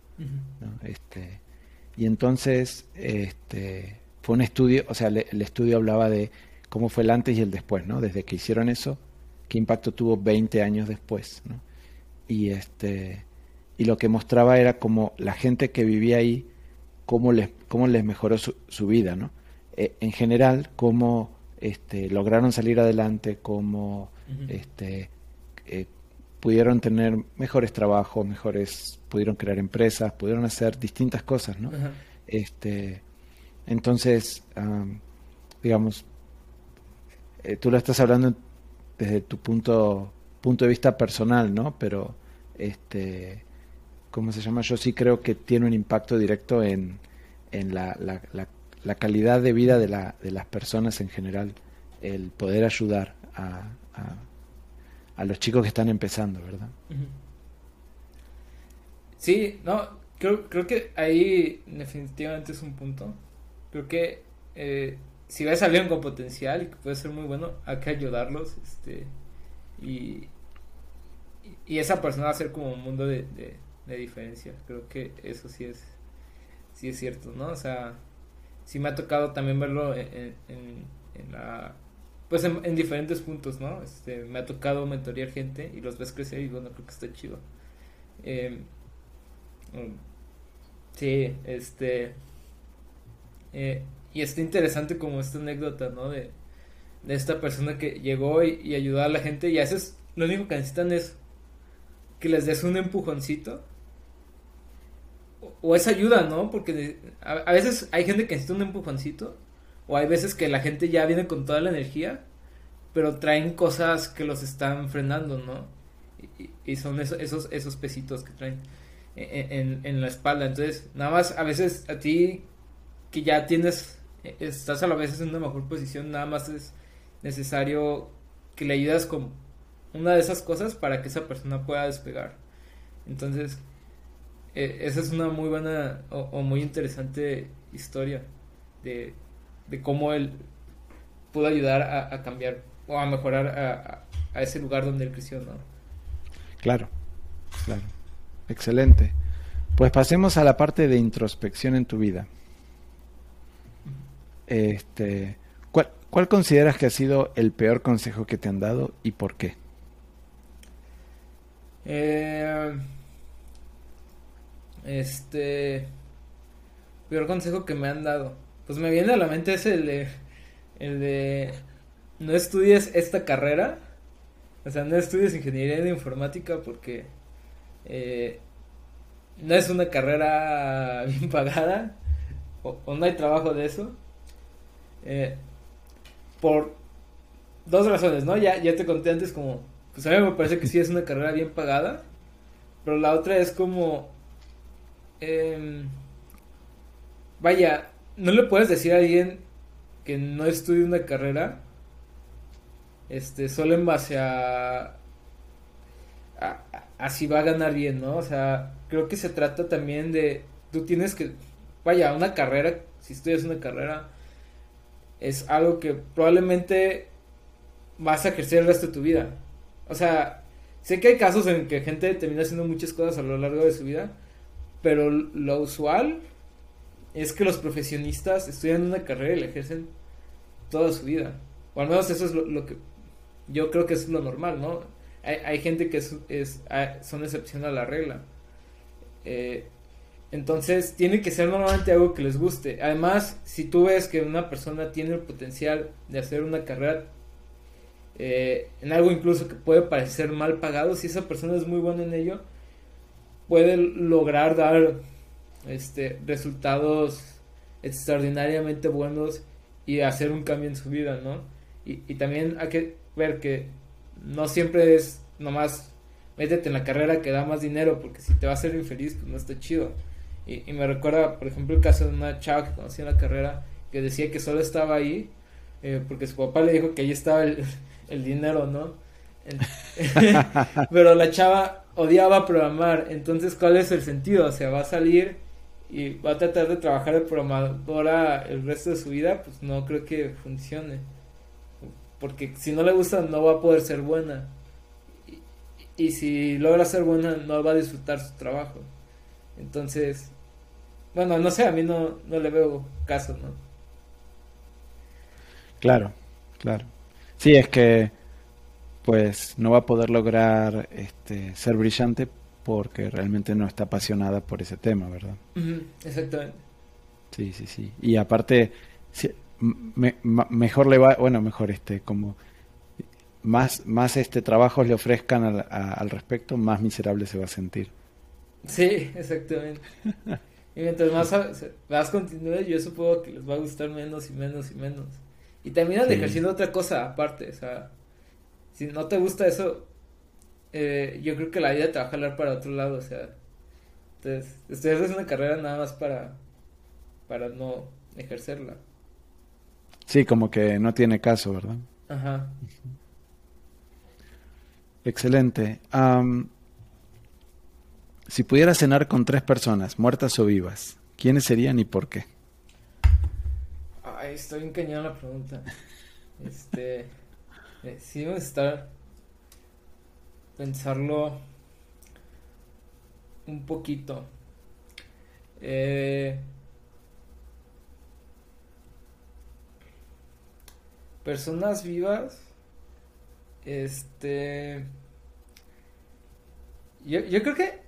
este, y entonces, este, fue un estudio, o sea, el estudio hablaba de cómo fue el antes y el después, ¿no? Desde que hicieron eso, qué impacto tuvo 20 años después, ¿no? Y este y lo que mostraba era como la gente que vivía ahí, cómo les, cómo les mejoró su, vida, ¿no? E, en general, cómo este, lograron salir adelante, cómo este, eh, pudieron tener mejores trabajos, mejores, pudieron crear empresas, pudieron hacer distintas cosas, ¿no? Este, entonces, digamos, eh, tú lo estás hablando desde tu punto, punto de vista personal, ¿no? Pero, este, ¿cómo se llama? Yo sí creo que tiene un impacto directo en, en la, la, la calidad de vida de, la, de las personas en general, el poder ayudar a, a, los chicos que están empezando, ¿verdad?
Sí, no, creo, creo que ahí definitivamente es un punto. Creo que eh, si ves a alguien con potencial y que puede ser muy bueno, hay que ayudarlos, este, y, y esa persona va a ser como un mundo de, diferencia. Creo que eso sí es, sí es cierto, ¿no? O sea, sí me ha tocado también verlo en, en, la pues en, diferentes puntos, ¿no? Este, me ha tocado mentorear gente y los ves crecer y bueno, creo que está chido. Eh, sí, este... Eh, y está interesante como esta anécdota, ¿no? De, de esta persona que llegó y, y, ayudó a la gente y a veces lo único que necesitan es que les des un empujoncito. O, esa ayuda, ¿no? Porque a, veces hay gente que necesita un empujoncito. O hay veces que la gente ya viene con toda la energía. Pero traen cosas que los están frenando, ¿no? Y, son esos, esos, esos pesitos que traen en, en, la espalda. Entonces, nada más a veces a ti que ya tienes, estás a la vez en una mejor posición, nada más es necesario que le ayudas con una de esas cosas para que esa persona pueda despegar. Entonces, e, esa es una muy buena o, muy interesante historia de, de, cómo él pudo ayudar a, cambiar o a mejorar a, a, ese lugar donde él creció, ¿no?
Claro, claro. Excelente. Pues pasemos a la parte de introspección en tu vida. Este, ¿cuál, ¿Cuál consideras que ha sido el peor consejo que te han dado y por qué?
Eh, este. Peor consejo que me han dado. Pues me viene a la mente ese el de. El de. No estudies esta carrera. O sea, no estudies ingeniería de informática porque. Eh, no es una carrera [laughs] bien pagada. O, no hay trabajo de eso. Eh, por dos razones, ¿no? Ya, ya te conté antes como pues a mí me parece que sí es una carrera bien pagada, pero la otra es como, em, vaya, no le puedes decir a alguien que no estudie una carrera, este, solo en base a, a, si va a ganar bien, ¿no? O sea, creo que se trata también de, tú tienes que, vaya, una carrera, si estudias una carrera, es algo que probablemente vas a ejercer el resto de tu vida. O sea, sé que hay casos en que gente termina haciendo muchas cosas a lo largo de su vida, pero lo usual es que los profesionistas estudian una carrera y la ejercen toda su vida. O al menos eso es lo, que yo creo que es lo normal, ¿no? Hay, hay gente que es, es, son excepción a la regla. Eh, entonces, tiene que ser normalmente algo que les guste. Además, si tú ves que una persona tiene el potencial de hacer una carrera eh, en algo incluso que puede parecer mal pagado, si esa persona es muy buena en ello, puede lograr dar este, resultados extraordinariamente buenos y hacer un cambio en su vida, ¿no? Y, también hay que ver que no siempre es nomás métete en la carrera que da más dinero, porque si te va a hacer infeliz, pues no está chido. Y, me recuerda, por ejemplo, el caso de una chava que conocí en la carrera que decía que solo estaba ahí eh, porque su papá le dijo que ahí estaba el, [laughs] el dinero, ¿no? [laughs] Pero la chava odiaba programar, entonces ¿cuál es el sentido? O sea, va a salir y va a tratar de trabajar de programadora el resto de su vida, pues no creo que funcione. Porque si no le gusta no va a poder ser buena. Y, si logra ser buena no va a disfrutar su trabajo. Entonces, bueno, no sé, a mí no, no le veo caso, ¿no?
Claro, claro. Sí, es que pues no va a poder lograr este, ser brillante porque realmente no está apasionada por ese tema, ¿verdad?
exactamente.
Sí, sí, sí. Y aparte, mejor le va, bueno, mejor este, como más, más este trabajos le ofrezcan al, al respecto, más miserable se va a sentir.
Sí, exactamente. y mientras más vas continuando, yo supongo que les va a gustar menos y menos y menos. Y terminas ejerciendo otra cosa aparte, o sea, si no te gusta eso, eh, yo creo que la vida te va a jalar para otro lado, o sea, entonces, estudiar una carrera nada más para, para no ejercerla.
Sí, como que no tiene caso, ¿verdad?
Ajá.
Excelente. Si pudieras cenar con tres personas, muertas o vivas, ¿quiénes serían y por qué?
Ay, estoy encañada la pregunta. [laughs] Este. Eh, sí, debe estar. Pensarlo. Un poquito. Eh, personas vivas. Este. Yo, yo creo que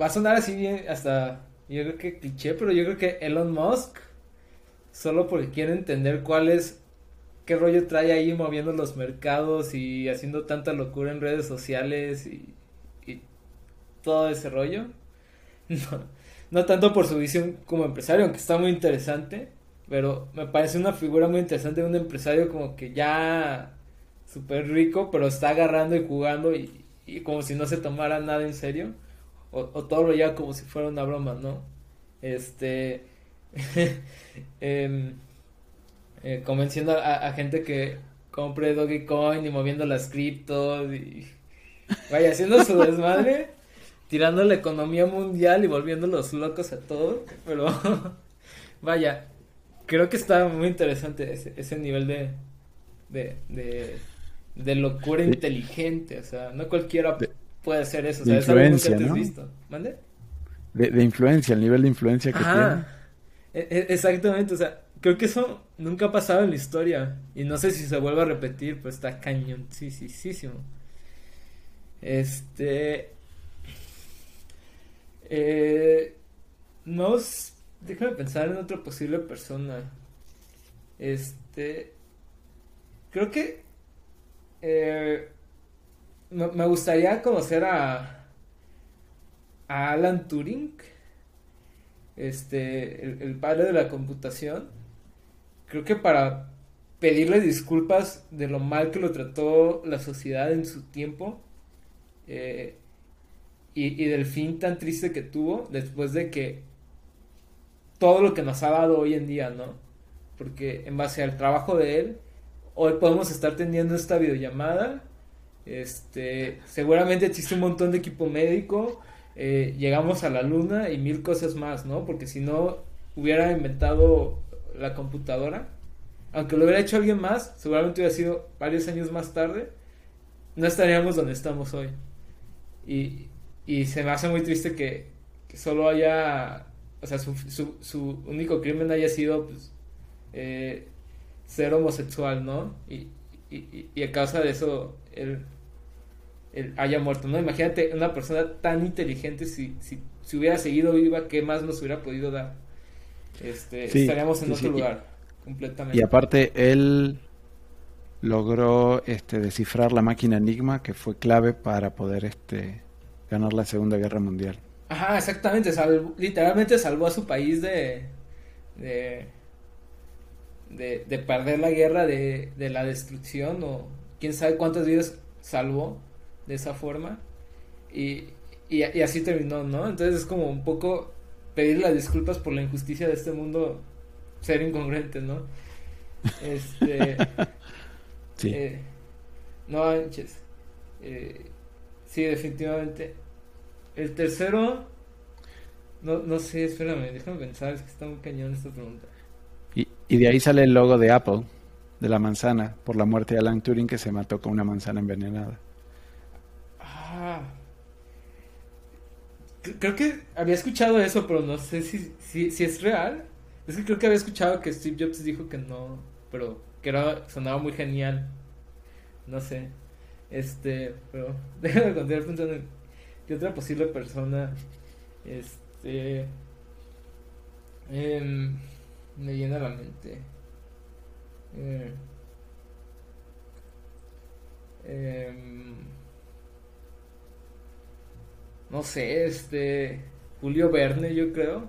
va a sonar así bien hasta. Yo creo que cliché, pero yo creo que Elon Musk. Solo porque quiere entender cuál es. Qué rollo trae ahí moviendo los mercados y haciendo tanta locura en redes sociales y, todo ese rollo. [laughs] No, no tanto por su visión como empresario, aunque está muy interesante, pero me parece una figura muy interesante de un empresario como que ya súper rico, pero está agarrando y jugando y, como si no se tomara nada en serio, o, o todo lo lleva como si fuera una broma, ¿no? Este, [laughs] em, eh, convenciendo a, a gente que compre Dogecoin y moviendo las criptos y vaya haciendo su desmadre [laughs] tirando la economía mundial y volviéndolos locos a todos, pero [laughs] vaya, creo que está muy interesante ese, ese nivel de, de, de, de locura inteligente, o sea, no cualquiera
De-
puede hacer eso, o
de
sea, es algo que nunca
¿no?
visto. ¿Mande?
De, de influencia, el nivel de influencia que
Ajá, e- e- exactamente, o sea, creo que eso nunca ha pasado en la historia y no sé si se vuelve a repetir, pues está cañoncísimo. Este, eh, no, déjame pensar en otra posible persona. Este, creo que eh, me, gustaría conocer a, a Alan Turing, este, el padre de la computación. Creo que para pedirle disculpas de lo mal que lo trató la sociedad en su tiempo eh, y, y del fin tan triste que tuvo después de que todo lo que nos ha dado hoy en día, ¿no? Porque en base al trabajo de él, hoy podemos estar teniendo esta videollamada. Este, seguramente existe un montón de equipo médico. eh, llegamos a la luna y mil cosas más, ¿no? Porque si no hubiera inventado la computadora, aunque lo hubiera hecho alguien más, seguramente hubiera sido varios años más tarde, no estaríamos donde estamos hoy. Y, y se me hace muy triste que, solo haya, o sea, su, su, su único crimen haya sido, pues, eh, ser homosexual, ¿no? Y, y, y- y a causa de eso él, él haya muerto, ¿no? Imagínate una persona tan inteligente si, si, si hubiera seguido viva, ¿qué más nos hubiera podido dar? Este,
Sí,
estaríamos en
sí,
otro
sí.
lugar,
Y
completamente.
aparte, él logró este, descifrar la máquina Enigma, que fue clave para poder este, ganar la Segunda Guerra Mundial.
Ajá, exactamente, literalmente salvó a su país de, de, de, de perder la guerra, de, de la destrucción, o quién sabe cuántas vidas salvó de esa forma, y, y, y así terminó, ¿no? Entonces es como un poco pedir las disculpas por la injusticia de este mundo, ser incongruente, ¿no? Este, [laughs]
Sí.
eh, no manches. Eh, sí, definitivamente. El tercero, no, no sé, espérame, déjame pensar, es que está muy cañón esta pregunta.
Y, y de ahí sale el logo de Apple, de la manzana, por la muerte de Alan Turing, que se mató con una manzana envenenada.
Ah, cre- creo que había escuchado eso, pero no sé si, si, es real. Es que creo que había escuchado que Steve Jobs dijo que no, pero que era, sonaba muy genial. No sé. Este, pero [laughs] déjame continuar pensando en qué otra posible persona. Este. em, me llena la mente. Eh, em, no sé, este. Julio Verne, yo creo.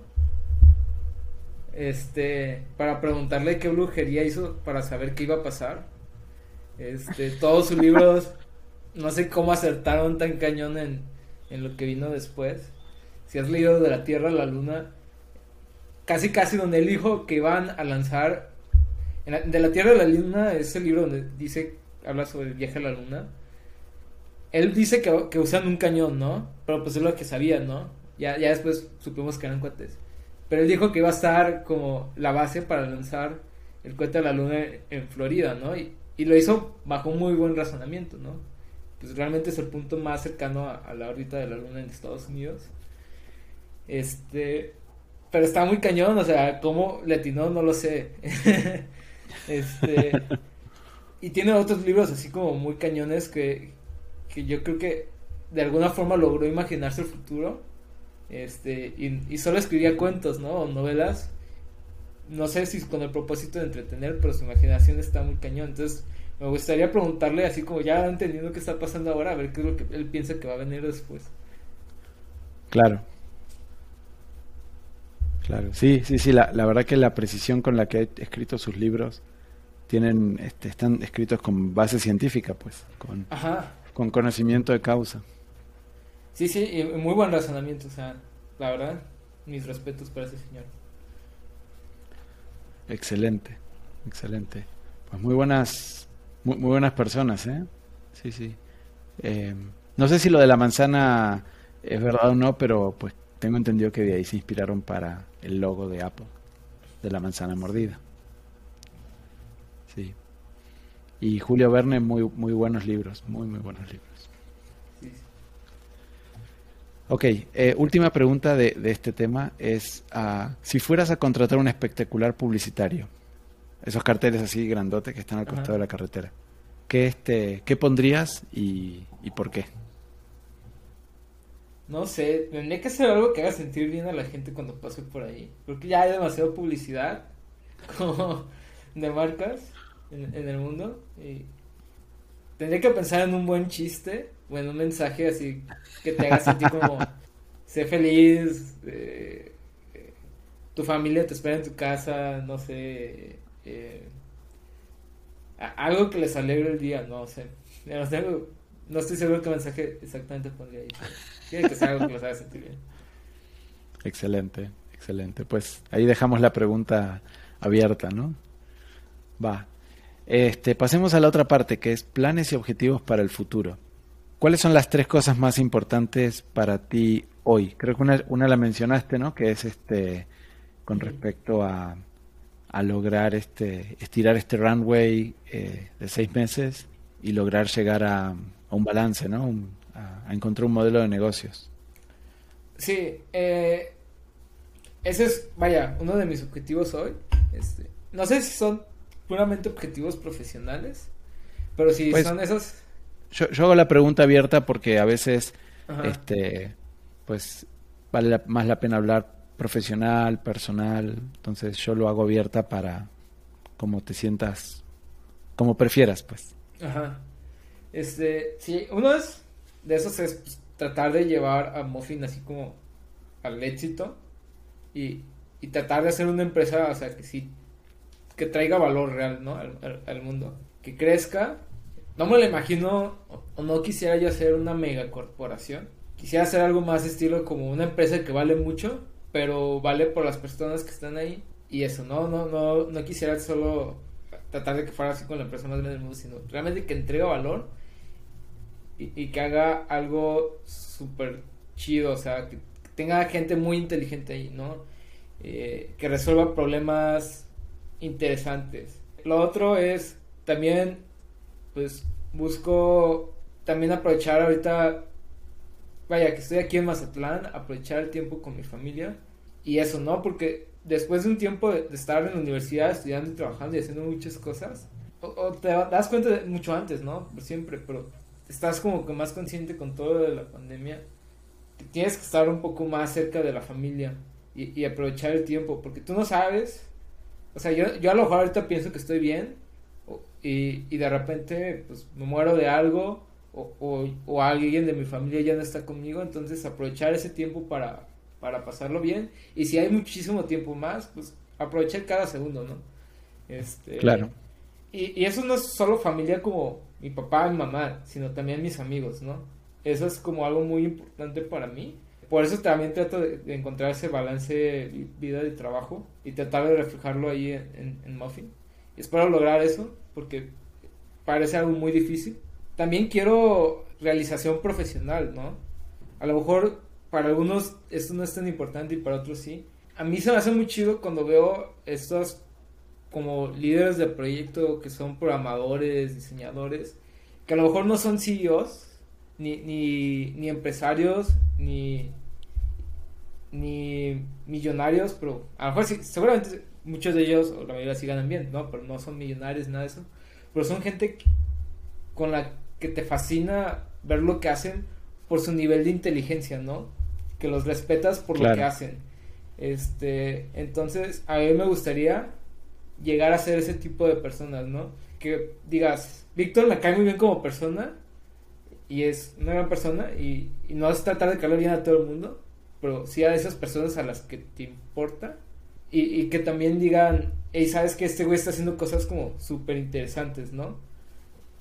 Este, para preguntarle qué brujería hizo para saber qué iba a pasar. Este, todos sus libros, no sé cómo acertaron tan cañón en, en lo que vino después. Si has leído de la Tierra a la Luna, casi casi donde él dijo que iban a lanzar de la Tierra a la Luna es el libro donde dice habla sobre el viaje a la Luna él dice que, que usan un cañón no pero pues es lo que sabía no ya ya después supimos que eran cohetes pero él dijo que iba a estar como la base para lanzar el cohete a la Luna en Florida no y, y lo hizo bajo muy buen razonamiento no pues realmente es el punto más cercano a, a la órbita de la Luna en Estados Unidos. Este pero está muy cañón, o sea, cómo le no lo sé. [laughs] este. y tiene otros libros así como muy cañones que, que yo creo que de alguna forma logró imaginarse el futuro. Este, y, y solo escribía cuentos, ¿no? O novelas. No sé si con el propósito de entretener, pero su imaginación está muy cañón. Entonces, me gustaría preguntarle, así como ya entendiendo qué está pasando ahora, a ver qué es lo que él piensa que va a venir después.
Claro. Claro, sí, sí, sí, la, la verdad que la precisión con la que ha escrito sus libros tienen, este, están escritos con base científica, pues, con, con conocimiento de causa.
Sí, sí, y muy buen razonamiento, o sea, la verdad, mis respetos para ese señor.
Excelente, excelente. Pues muy buenas, muy, muy buenas personas, ¿eh? Sí, sí. Eh, no sé si lo de la manzana es verdad o no, pero pues tengo entendido que de ahí se inspiraron para el logo de Apple, de la manzana mordida. Sí. Y Julio Verne, muy, muy buenos libros, muy, muy buenos libros. Ok, eh, última pregunta de, de, este tema es, uh, si fueras a contratar un espectacular publicitario, esos carteles así grandotes que están al costado de la carretera, ¿qué, este, ¿qué pondrías y, y por qué?
No sé, tendría que hacer algo que haga sentir bien a la gente cuando pase por ahí. Porque ya hay demasiada publicidad [laughs] como de marcas en, en, el mundo. Y tendría que pensar en un buen chiste o en un mensaje así que te haga sentir como [laughs] sé feliz, eh, tu familia te espera en tu casa, no sé. Eh, algo que les alegre el día, no sé. No, sé, no estoy seguro qué mensaje exactamente pondría ahí. Tiene que ser algo que los haga sentir bien.
Excelente, excelente. Pues ahí dejamos la pregunta abierta, ¿no? Va. Este, pasemos a la otra parte, que es planes y objetivos para el futuro. ¿Cuáles son las tres cosas más importantes para ti hoy? Creo que una, una la mencionaste, ¿no? Que es este con respecto a, a lograr este estirar este runway eh, de seis meses y lograr llegar a, a un balance, ¿no? Un, a, a encontrar un modelo de negocios.
Sí, eh, ese es, vaya, uno de mis objetivos hoy. Este, no sé si son puramente objetivos profesionales, pero si pues, son esos...
Yo, yo, hago la pregunta abierta porque a veces, Ajá. este, pues, vale la, más la pena hablar profesional, personal, entonces yo lo hago abierta para como te sientas, como prefieras, pues.
Ajá. Este, sí, uno es de esos es pues, tratar de llevar a Muffin así como al éxito y, y, tratar de hacer una empresa, o sea, que sí, que traiga valor real, ¿no? Al, mundo, que crezca. No me lo imagino, o, no quisiera yo hacer una megacorporación. Quisiera hacer algo más estilo como una empresa que vale mucho, pero vale por las personas que están ahí. Y eso, no, no, no, no quisiera solo tratar de que fuera así con la empresa más grande del mundo, sino realmente que entrega valor y, y que haga algo súper chido, o sea, que tenga gente muy inteligente ahí, ¿no? Eh, que resuelva problemas interesantes. Lo otro es también, pues, busco también aprovechar ahorita, vaya, que estoy aquí en Mazatlán, aprovechar el tiempo con mi familia y eso, ¿no? Porque después de un tiempo de, estar en la universidad estudiando y trabajando y haciendo muchas cosas, o, te das cuenta de, mucho antes, ¿no? Siempre, pero estás como que más consciente con todo de la pandemia, tienes que estar un poco más cerca de la familia y, y, aprovechar el tiempo, porque tú no sabes, o sea, yo, yo a lo mejor ahorita pienso que estoy bien y, y de repente pues me muero de algo o, o, o, alguien de mi familia ya no está conmigo, entonces aprovechar ese tiempo para, para pasarlo bien y si hay muchísimo tiempo más, pues aprovechar cada segundo, ¿no? Este,
claro.
Y, y eso no es solo familia como mi papá, mi mamá, sino también mis amigos, ¿no? Eso es como algo muy importante para mí. Por eso también trato de, encontrar ese balance vida y trabajo y tratar de reflejarlo ahí en, en, Muffin. Y espero lograr eso porque parece algo muy difícil. También quiero realización profesional, ¿no? A lo mejor para algunos esto no es tan importante y para otros sí. A mí se me hace muy chido cuando veo estos como líderes de proyecto que son programadores, diseñadores, que a lo mejor no son CEOs, ni, ni, ni empresarios, ni, ni millonarios, pero a lo mejor sí, seguramente muchos de ellos, o la mayoría sí ganan bien, ¿no? Pero no son millonarios, nada de eso. Pero son gente con la que te fascina ver lo que hacen por su nivel de inteligencia, ¿no? Que los respetas por lo que hacen. Este, entonces, a mí me gustaría llegar a ser ese tipo de personas, ¿no? Que digas, Víctor me cae muy bien como persona y es una gran persona y, no es tratar de caer bien a todo el mundo, pero sí a esas personas a las que te importa y, que también digan, hey, sabes que este güey está haciendo cosas como súper interesantes, ¿no?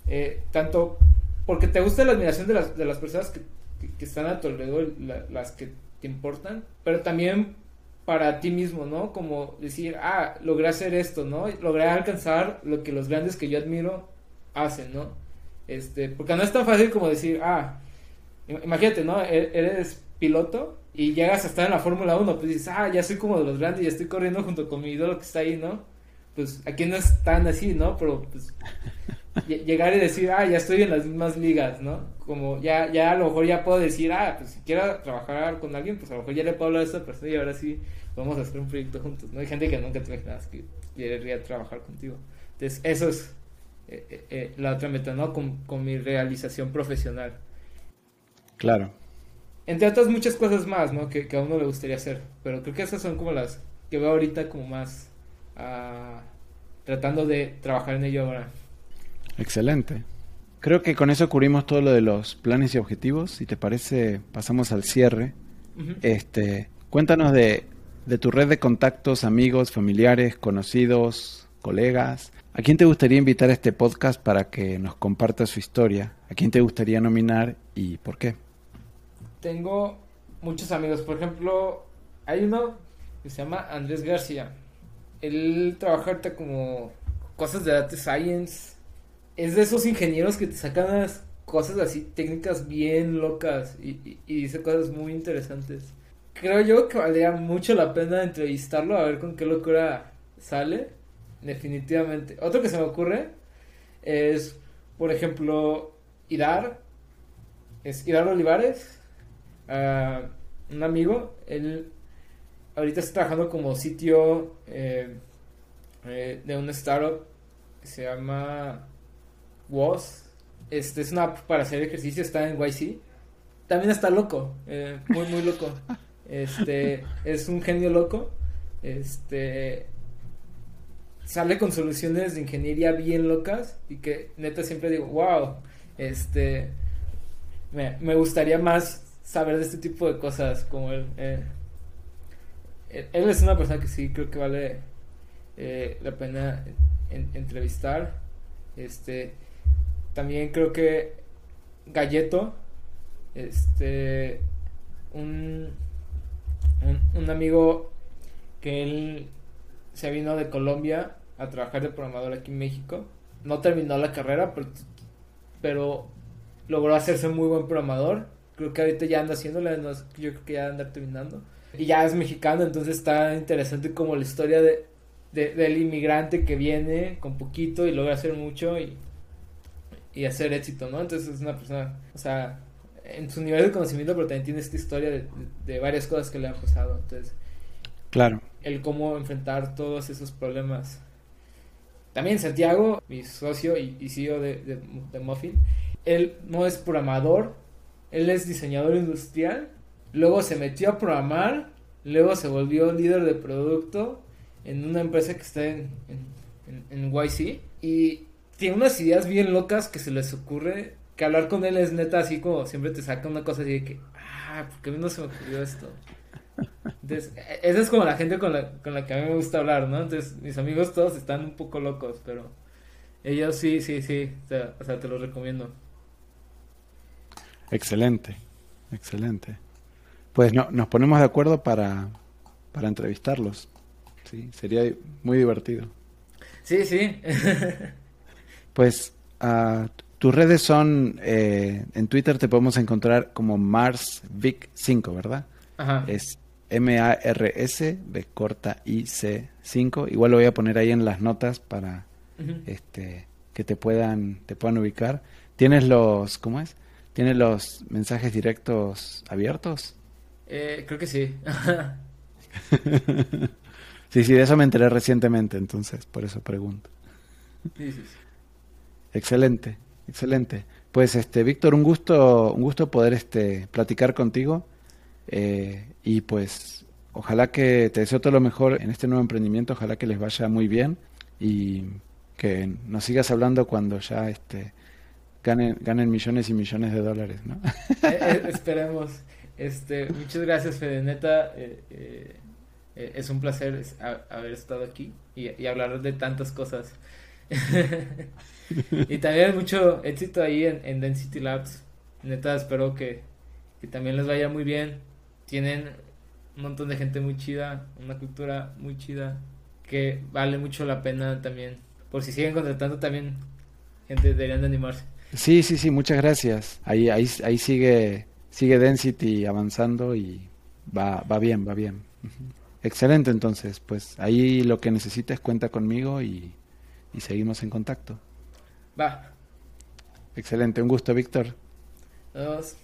Eh, tanto porque te gusta la admiración de las, de las personas que, están a tu alrededor, las que te importan, pero también para ti mismo, ¿no? Como decir, ah, logré hacer esto, ¿no? Logré alcanzar lo que los grandes que yo admiro hacen, ¿no? Este, porque no es tan fácil como decir, ah, imagínate, ¿no? E-, eres piloto y llegas a estar en la Fórmula 1, pues dices, ah, ya soy como de los grandes y estoy corriendo junto con mi ídolo que está ahí, ¿no? Pues aquí no es tan así, ¿no? Pero pues [laughs] llegar y decir, ah, ya estoy en las mismas ligas, ¿no? Como ya, ya a lo mejor ya puedo decir, ah, pues si quiero trabajar con alguien, pues a lo mejor ya le puedo hablar a esa persona y ahora sí vamos a hacer un proyecto juntos, ¿no? Hay gente que nunca te imaginas que querría trabajar contigo. Entonces, eso es eh, eh, eh, la otra meta, ¿no? Con, con, mi realización profesional.
Claro.
Entre otras muchas cosas más, ¿no? Que, que, a uno le gustaría hacer, pero creo que esas son como las que veo ahorita como más uh, tratando de trabajar en ello ahora.
Excelente. Creo que con eso cubrimos todo lo de los planes y objetivos. Si te parece, pasamos al cierre. Este, cuéntanos de, de tu red de contactos, amigos, familiares, conocidos, colegas. ¿A quién te gustaría invitar a este podcast para que nos comparta su historia? ¿A quién te gustaría nominar y por qué?
Tengo muchos amigos. Por ejemplo, hay uno que se llama Andrés García. Él trabaja ahorita como cosas de data science es de esos ingenieros que te sacan unas cosas así, técnicas bien locas y, dice cosas muy interesantes. Creo yo que valdría mucho la pena entrevistarlo a ver con qué locura sale. Definitivamente. Otro que se me ocurre es, por ejemplo, Idar. Es Idar Olivares. Ah, un amigo. Él ahorita está trabajando como sitio eh, eh, de una startup que se llama Was. Este es una app para hacer ejercicio, está en YC. También está loco, eh, muy, muy loco. [laughs] Este, es un genio loco. Este, sale con soluciones de ingeniería bien locas y que neta siempre digo, wow, este, me, gustaría más saber de este tipo de cosas como él. Eh, él es una persona que sí creo que vale eh, la pena entrevistar. Este, también creo que Galleto, este, un, un, amigo que él se vino de Colombia a trabajar de programador aquí en México. No terminó la carrera, pero, logró hacerse muy buen programador. Creo que ahorita ya anda haciéndolo, yo creo que ya anda terminando. Y ya es mexicano, entonces está interesante como la historia de, del inmigrante que viene con poquito y logra hacer mucho y y hacer éxito, ¿no? Entonces es una persona, o sea, en su nivel de conocimiento, pero también tiene esta historia de, varias cosas que le han pasado. Entonces,
claro.
El cómo enfrentar todos esos problemas. También Santiago, mi socio y, y CEO de, de, Muffin, él no es programador, él es diseñador industrial, luego se metió a programar, luego se volvió líder de producto en una empresa que está en, en, YC y tiene unas ideas bien locas que se les ocurre. Que hablar con él es neta así como siempre te saca una cosa así de que, ah, ¿por qué no se me ocurrió esto? Entonces, esa es como la gente con la, con la que a mí me gusta hablar, ¿no? Entonces, mis amigos todos están un poco locos, pero ellos sí, sí, sí, o sea, te lo recomiendo.
Excelente, excelente. pues no, nos ponemos de acuerdo para, para entrevistarlos. Sí, sería muy divertido.
Sí, sí. [laughs]
pues uh, tus redes son, eh, en Twitter te podemos encontrar como MarsVic5, ¿verdad?
Ajá.
Es M-A-R-S, B corta I-C 5. Igual lo voy a poner ahí en las notas para este, que te puedan, te puedan ubicar. ¿Tienes los, cómo es? ¿Tienes los mensajes directos abiertos?
Eh, creo que sí. [laughs]
sí, sí, de eso me enteré recientemente, entonces por eso pregunto.
Sí, sí,
Excelente, excelente. Pues este, Víctor, un gusto, un gusto poder este platicar contigo. Eh, y pues ojalá que te deseo todo lo mejor en este nuevo emprendimiento, ojalá que les vaya muy bien y que nos sigas hablando cuando ya este ganen, ganen millones y millones de dólares, ¿no?
Eh, eh, [laughs] esperemos. Este, muchas gracias, Fede. Neta, eh, es un placer haber estado aquí y, hablar de tantas cosas. [laughs] y también mucho éxito ahí en, Density Labs. Neta, espero que, que también les vaya muy bien. Tienen un montón de gente muy chida, una cultura muy chida que vale mucho la pena también. Por si siguen contratando también gente deberían de animarse.
Sí, sí, sí, muchas gracias. Ahí, ahí, ahí sigue, sigue Density avanzando y va, va bien, va bien. Excelente, entonces, pues ahí lo que necesites cuenta conmigo y, y seguimos en contacto.
Va.
Excelente, un gusto, Víctor.
Adiós.